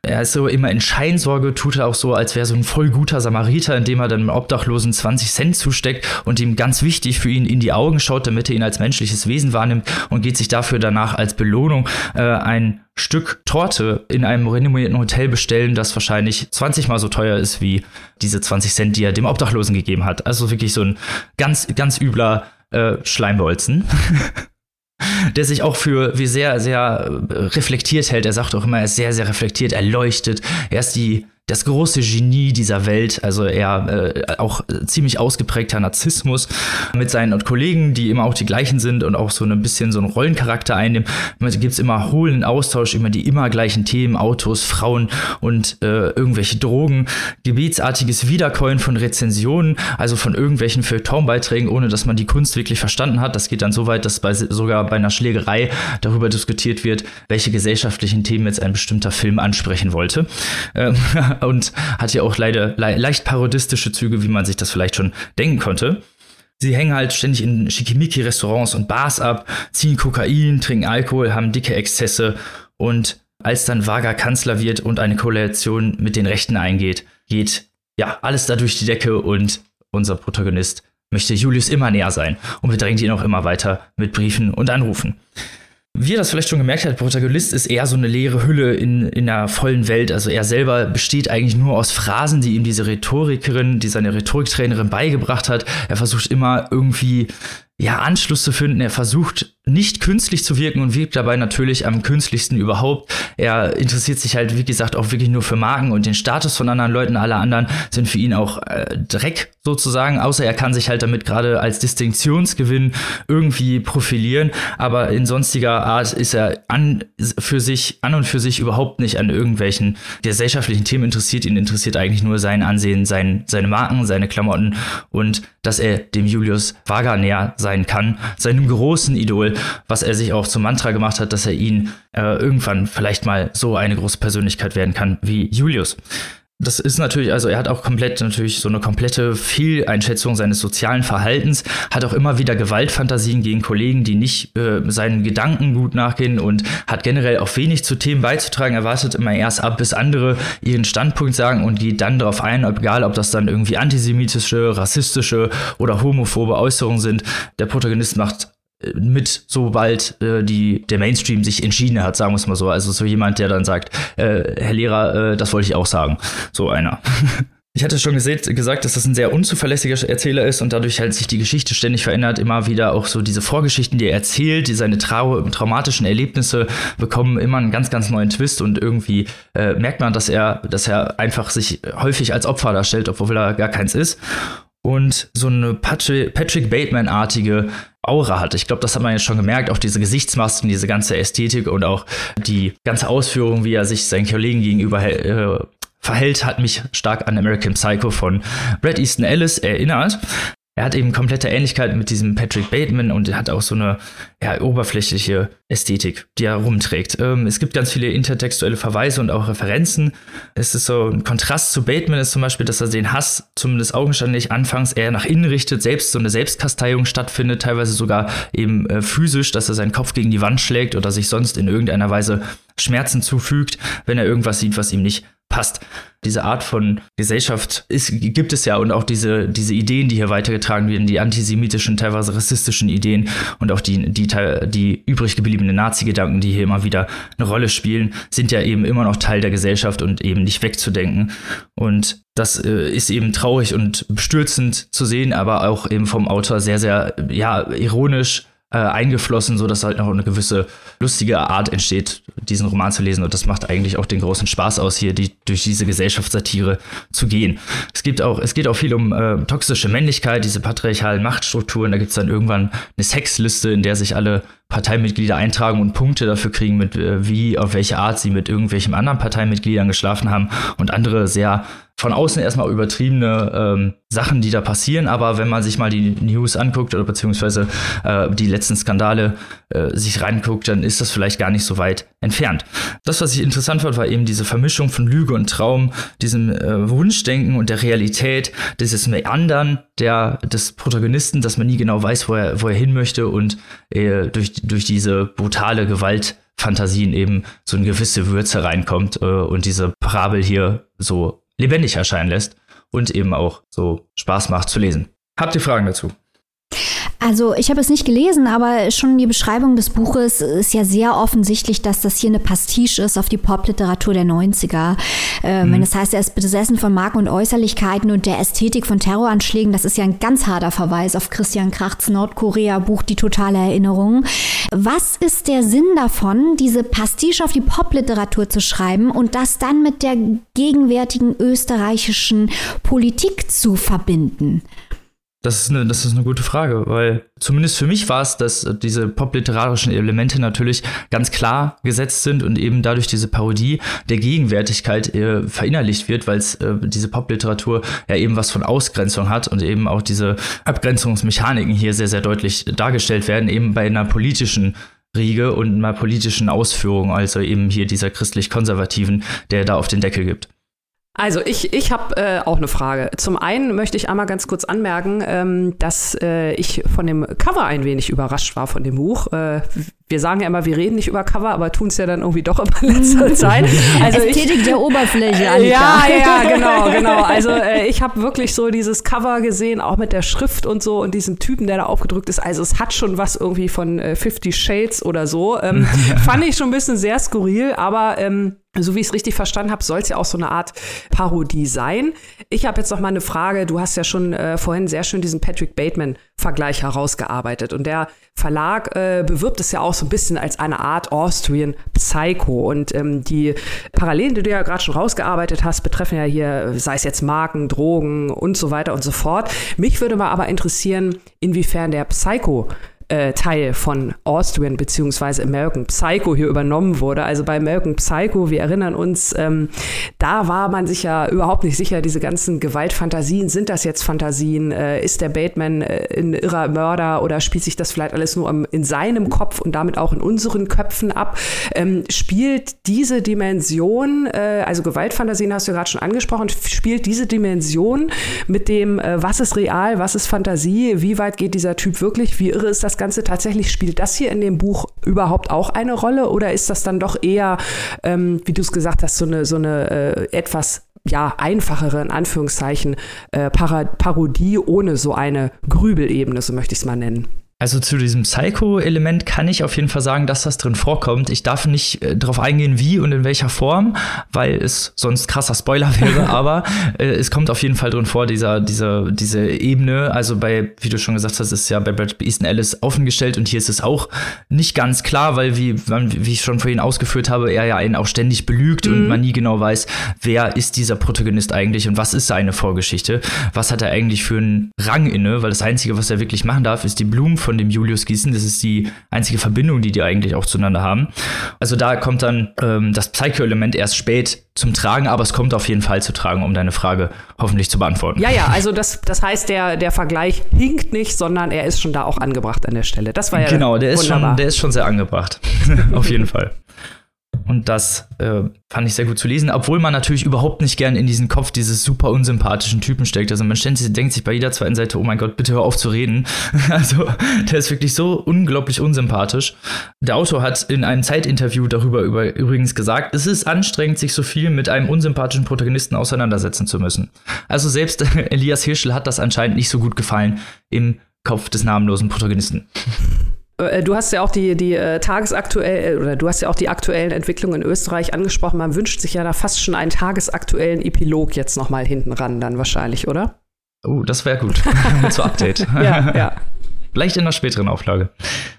Er ist so immer in Scheinsorge, tut er auch so, als wäre so ein voll guter Samariter, indem er dann dem Obdachlosen 20 Cent zusteckt und ihm ganz wichtig für ihn in die Augen schaut, damit er ihn als menschliches Wesen wahrnimmt und geht sich dafür danach als Belohnung äh, ein Stück Torte in einem renommierten Hotel bestellen, das wahrscheinlich 20 mal so teuer ist wie diese 20 Cent, die er dem Obdachlosen gegeben hat. Also wirklich so ein ganz, ganz übler äh, Schleimbolzen. [laughs] der sich auch für wie sehr, sehr äh, reflektiert hält. Er sagt auch immer, er ist sehr, sehr reflektiert, er leuchtet. Er ist die das große Genie dieser Welt, also er äh, auch ziemlich ausgeprägter Narzissmus mit seinen Kollegen, die immer auch die gleichen sind und auch so ein bisschen so einen Rollencharakter einnehmen. Da gibt es immer hohlen Austausch über die immer gleichen Themen, Autos, Frauen und äh, irgendwelche Drogen, gebetsartiges Wiederkäuen von Rezensionen, also von irgendwelchen Feuilletonbeiträgen, ohne dass man die Kunst wirklich verstanden hat. Das geht dann so weit, dass bei, sogar bei einer Schlägerei darüber diskutiert wird, welche gesellschaftlichen Themen jetzt ein bestimmter Film ansprechen wollte. Ähm, [laughs] [laughs] und hat ja auch leider le leicht parodistische Züge, wie man sich das vielleicht schon denken konnte. Sie hängen halt ständig in Schickimicki-Restaurants und Bars ab, ziehen Kokain, trinken Alkohol, haben dicke Exzesse und als dann Vaga Kanzler wird und eine Koalition mit den Rechten eingeht, geht ja alles da durch die Decke und unser Protagonist möchte Julius immer näher sein und bedrängt ihn auch immer weiter mit Briefen und Anrufen. Wie ihr das vielleicht schon gemerkt habt, Protagonist ist eher so eine leere Hülle in, in einer vollen Welt. Also er selber besteht eigentlich nur aus Phrasen, die ihm diese Rhetorikerin, die seine Rhetoriktrainerin beigebracht hat. Er versucht immer irgendwie ja, Anschluss zu finden. Er versucht nicht künstlich zu wirken und wirkt dabei natürlich am künstlichsten überhaupt. Er interessiert sich halt, wie gesagt, auch wirklich nur für Marken und den Status von anderen Leuten. Alle anderen sind für ihn auch äh, Dreck sozusagen, außer er kann sich halt damit gerade als Distinktionsgewinn irgendwie profilieren. Aber in sonstiger Art ist er an für sich, an und für sich überhaupt nicht an irgendwelchen gesellschaftlichen Themen interessiert. Ihn interessiert eigentlich nur sein Ansehen, sein, seine Marken, seine Klamotten und dass er dem Julius Vaga näher sein kann, seinem großen Idol, was er sich auch zum Mantra gemacht hat, dass er ihn äh, irgendwann vielleicht mal so eine große Persönlichkeit werden kann wie Julius. Das ist natürlich, also er hat auch komplett natürlich so eine komplette Fehleinschätzung seines sozialen Verhaltens, hat auch immer wieder Gewaltfantasien gegen Kollegen, die nicht äh, seinen Gedanken gut nachgehen und hat generell auch wenig zu Themen beizutragen. Er wartet immer erst ab, bis andere ihren Standpunkt sagen und geht dann darauf ein, egal ob das dann irgendwie antisemitische, rassistische oder homophobe Äußerungen sind. Der Protagonist macht mit, sobald äh, die, der Mainstream sich entschieden hat, sagen wir es mal so. Also so jemand, der dann sagt, äh, Herr Lehrer, äh, das wollte ich auch sagen. So einer. [laughs] Ich hatte schon gesehen, gesagt, dass das ein sehr unzuverlässiger Erzähler ist und dadurch halt sich die Geschichte ständig verändert. Immer wieder auch so diese Vorgeschichten, die er erzählt, die seine trau traumatischen Erlebnisse bekommen immer einen ganz, ganz neuen Twist und irgendwie äh, merkt man, dass er, dass er einfach sich häufig als Opfer darstellt, obwohl er gar keins ist. Und so eine Patrick Bateman-artige Aura hat. Ich glaube, das hat man jetzt schon gemerkt, auch diese Gesichtsmasken, diese ganze Ästhetik und auch die ganze Ausführung, wie er sich seinen Kollegen gegenüber äh, verhält, hat mich stark an American Psycho von Brad Easton Ellis erinnert er hat eben komplette Ähnlichkeit mit diesem Patrick Bateman und hat auch so eine ja, oberflächliche Ästhetik, die er rumträgt. Ähm, es gibt ganz viele intertextuelle Verweise und auch Referenzen. Es ist so ein Kontrast zu Bateman ist zum Beispiel, dass er den Hass zumindest augenscheinlich anfangs eher nach innen richtet, selbst so eine Selbstkasteiung stattfindet, teilweise sogar eben äh, physisch, dass er seinen Kopf gegen die Wand schlägt oder sich sonst in irgendeiner Weise Schmerzen zufügt, wenn er irgendwas sieht, was ihm nicht passt. Diese Art von Gesellschaft ist, gibt es ja und auch diese, diese Ideen, die hier weitergetragen werden, die antisemitischen, teilweise rassistischen Ideen und auch die, die, die übrig gebliebenen Nazi-Gedanken, die hier immer wieder eine Rolle spielen, sind ja eben immer noch Teil der Gesellschaft und eben nicht wegzudenken. Und das äh, ist eben traurig und bestürzend zu sehen, aber auch eben vom Autor sehr, sehr, ja, ironisch äh, eingeflossen, so dass halt noch eine gewisse lustige Art entsteht, diesen Roman zu lesen. Und das macht eigentlich auch den großen Spaß aus, hier die, durch diese Gesellschaftssatire zu gehen. Es gibt auch, es geht auch viel um äh, toxische Männlichkeit, diese patriarchalen Machtstrukturen. Da gibt es dann irgendwann eine Sexliste, in der sich alle Parteimitglieder eintragen und Punkte dafür kriegen, mit äh, wie, auf welche Art sie mit irgendwelchen anderen Parteimitgliedern geschlafen haben und andere sehr von außen erstmal übertriebene ähm, Sachen, die da passieren, aber wenn man sich mal die News anguckt oder beziehungsweise äh, die letzten Skandale äh, sich reinguckt, dann ist das vielleicht gar nicht so weit entfernt. Das, was ich interessant fand, war eben diese Vermischung von Lüge und Traum, diesem äh, Wunschdenken und der Realität, dieses Meandern der, des Protagonisten, dass man nie genau weiß, wo er, wo er hin möchte und äh, durch, durch diese brutale Gewaltfantasien eben so eine gewisse Würze reinkommt äh, und diese Parabel hier so lebendig erscheinen lässt und eben auch so Spaß macht zu lesen. Habt ihr Fragen dazu? Also ich habe es nicht gelesen, aber schon die Beschreibung des Buches ist ja sehr offensichtlich, dass das hier eine Pastiche ist auf die Popliteratur der 90er. Ähm, mhm. Wenn das heißt, er ist besessen von Marken und Äußerlichkeiten und der Ästhetik von Terroranschlägen, das ist ja ein ganz harter Verweis auf Christian Krachts Nordkorea-Buch Die totale Erinnerung. Was ist der Sinn davon, diese Pastiche auf die Popliteratur zu schreiben und das dann mit der gegenwärtigen österreichischen Politik zu verbinden? Das ist, eine, das ist eine gute Frage, weil zumindest für mich war es, dass diese popliterarischen Elemente natürlich ganz klar gesetzt sind und eben dadurch diese Parodie der Gegenwärtigkeit äh, verinnerlicht wird, weil äh, diese Popliteratur ja eben was von Ausgrenzung hat und eben auch diese Abgrenzungsmechaniken hier sehr, sehr deutlich dargestellt werden, eben bei einer politischen Riege und einer politischen Ausführung, also eben hier dieser christlich-konservativen, der da auf den Deckel gibt. Also ich, ich habe äh, auch eine Frage. Zum einen möchte ich einmal ganz kurz anmerken, ähm, dass äh, ich von dem Cover ein wenig überrascht war von dem Buch. Äh, wir sagen ja immer, wir reden nicht über Cover, aber tun es ja dann irgendwie doch in letzter [laughs] Zeit. Also Ästhetik ich, der Oberfläche, Annika. Ja, ja, genau, genau. Also äh, ich habe wirklich so dieses Cover gesehen, auch mit der Schrift und so und diesem Typen, der da aufgedrückt ist. Also es hat schon was irgendwie von äh, Fifty Shades oder so. Ähm, [laughs] fand ich schon ein bisschen sehr skurril, aber ähm, so wie ich es richtig verstanden habe, soll es ja auch so eine Art Parodie sein. Ich habe jetzt noch mal eine Frage. Du hast ja schon äh, vorhin sehr schön diesen Patrick Bateman-Vergleich herausgearbeitet. Und der Verlag äh, bewirbt es ja auch so ein bisschen als eine Art Austrian Psycho. Und ähm, die Parallelen, die du ja gerade schon rausgearbeitet hast, betreffen ja hier, sei es jetzt Marken, Drogen und so weiter und so fort. Mich würde mal aber interessieren, inwiefern der Psycho äh, Teil von Austrian bzw. American Psycho hier übernommen wurde. Also bei American Psycho, wir erinnern uns, ähm, da war man sich ja überhaupt nicht sicher, diese ganzen Gewaltfantasien, sind das jetzt Fantasien? Äh, ist der Bateman äh, ein irrer Mörder oder spielt sich das vielleicht alles nur im, in seinem Kopf und damit auch in unseren Köpfen ab? Ähm, spielt diese Dimension, äh, also Gewaltfantasien hast du gerade schon angesprochen, spielt diese Dimension mit dem, äh, was ist real, was ist Fantasie, wie weit geht dieser Typ wirklich, wie irre ist das Ganze tatsächlich, spielt das hier in dem Buch überhaupt auch eine Rolle oder ist das dann doch eher, ähm, wie du es gesagt hast, so eine, so eine äh, etwas ja, einfachere, in Anführungszeichen, äh, Parodie ohne so eine Grübelebene, so möchte ich es mal nennen? Also zu diesem Psycho-Element kann ich auf jeden Fall sagen, dass das drin vorkommt. Ich darf nicht äh, darauf eingehen, wie und in welcher Form, weil es sonst krasser Spoiler [laughs] wäre, aber äh, es kommt auf jeden Fall drin vor, dieser, dieser, diese Ebene. Also bei, wie du schon gesagt hast, ist ja bei Brad Easton Ellis offengestellt und hier ist es auch nicht ganz klar, weil wie, wie ich schon vorhin ausgeführt habe, er ja einen auch ständig belügt mhm. und man nie genau weiß, wer ist dieser Protagonist eigentlich und was ist seine Vorgeschichte, was hat er eigentlich für einen Rang inne, weil das Einzige, was er wirklich machen darf, ist die Blumen von dem Julius Gießen. Das ist die einzige Verbindung, die die eigentlich auch zueinander haben. Also da kommt dann ähm, das Psycho-Element erst spät zum Tragen, aber es kommt auf jeden Fall zu tragen, um deine Frage hoffentlich zu beantworten. Ja, ja, also das, das heißt, der, der Vergleich hinkt nicht, sondern er ist schon da auch angebracht an der Stelle. Das war ja Genau, der ist, schon, der ist schon sehr angebracht. [laughs] auf jeden Fall. Und das äh, fand ich sehr gut zu lesen, obwohl man natürlich überhaupt nicht gern in diesen Kopf dieses super unsympathischen Typen steckt. Also man ständig denkt sich bei jeder zweiten Seite, oh mein Gott, bitte hör auf zu reden. [laughs] Also der ist wirklich so unglaublich unsympathisch. Der Autor hat in einem Zeitinterview darüber über, übrigens gesagt, es ist anstrengend, sich so viel mit einem unsympathischen Protagonisten auseinandersetzen zu müssen. Also selbst [laughs] Elias Hirschel hat das anscheinend nicht so gut gefallen im Kopf des namenlosen Protagonisten. Äh, du hast ja auch die, die äh, tagesaktuell oder du hast ja auch die aktuellen Entwicklungen in Österreich angesprochen. Man wünscht sich ja da fast schon einen tagesaktuellen Epilog jetzt nochmal hinten ran, dann wahrscheinlich, oder? Oh, das wäre gut. [laughs] Zur Update. [laughs] ja, ja. Vielleicht in einer späteren Auflage.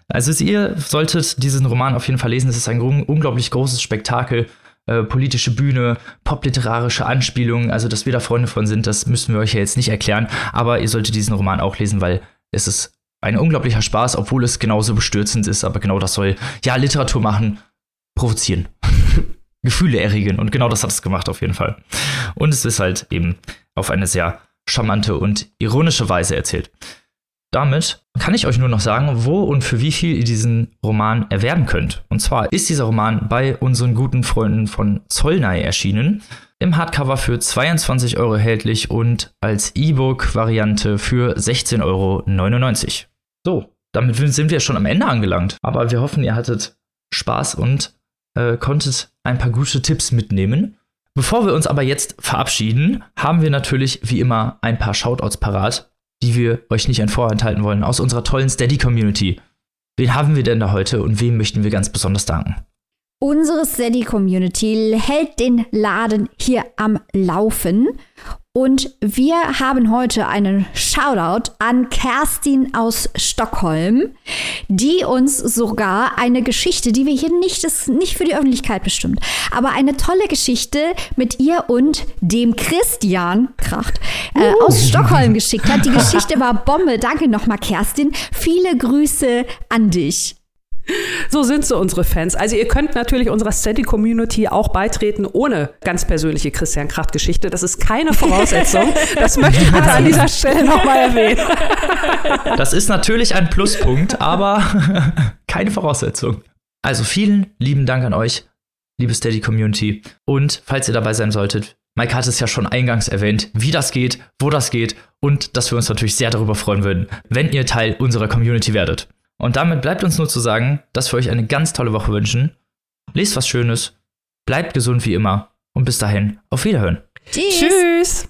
Also ihr solltet diesen Roman auf jeden Fall lesen. Es ist ein unglaublich großes Spektakel. Äh, politische Bühne, popliterarische Anspielungen, also dass wir da Freunde von sind, das müssen wir euch ja jetzt nicht erklären, aber ihr solltet diesen Roman auch lesen, weil es ist ein unglaublicher Spaß, obwohl es genauso bestürzend ist, aber genau das soll ja Literatur machen, provozieren. [laughs] Gefühle erregen. Und genau das hat es gemacht auf jeden Fall. Und es ist halt eben auf eine sehr charmante und ironische Weise erzählt. Damit kann ich euch nur noch sagen, wo und für wie viel ihr diesen Roman erwerben könnt. Und zwar ist dieser Roman bei unseren guten Freunden von Zollnei erschienen. Im Hardcover für 22 Euro erhältlich und als E-Book-Variante für 16,99 Euro. So, damit sind wir schon am Ende angelangt. Aber wir hoffen, ihr hattet Spaß und äh, konntet ein paar gute Tipps mitnehmen. Bevor wir uns aber jetzt verabschieden, haben wir natürlich wie immer ein paar Shoutouts parat, die wir euch nicht vorenthalten wollen, aus unserer tollen Steady-Community. Wen haben wir denn da heute und wem möchten wir ganz besonders danken? Unsere Steady-Community hält den Laden hier am Laufen und wir haben heute einen Shoutout an Kerstin aus Stockholm, die uns sogar eine Geschichte, die wir hier nicht, ist nicht für die Öffentlichkeit bestimmt, aber eine tolle Geschichte mit ihr und dem Christian Kracht äh, uh. aus Stockholm geschickt hat. Die Geschichte war Bombe. Danke nochmal, Kerstin. Viele Grüße an dich. So sind so unsere Fans. Also ihr könnt natürlich unserer Steady-Community auch beitreten ohne ganz persönliche Christian Kracht-Geschichte. Das ist keine Voraussetzung. Das möchte ich bitte an dieser Stelle nochmal erwähnen. Das ist natürlich ein Pluspunkt, aber [laughs] keine Voraussetzung. Also vielen lieben Dank an euch, liebe Steady-Community. Und falls ihr dabei sein solltet, Mike hat es ja schon eingangs erwähnt, wie das geht, wo das geht und dass wir uns natürlich sehr darüber freuen würden, wenn ihr Teil unserer Community werdet. Und damit bleibt uns nur zu sagen, dass wir euch eine ganz tolle Woche wünschen. Lest was Schönes, bleibt gesund wie immer und bis dahin, auf Wiederhören. Tschüss. Tschüss.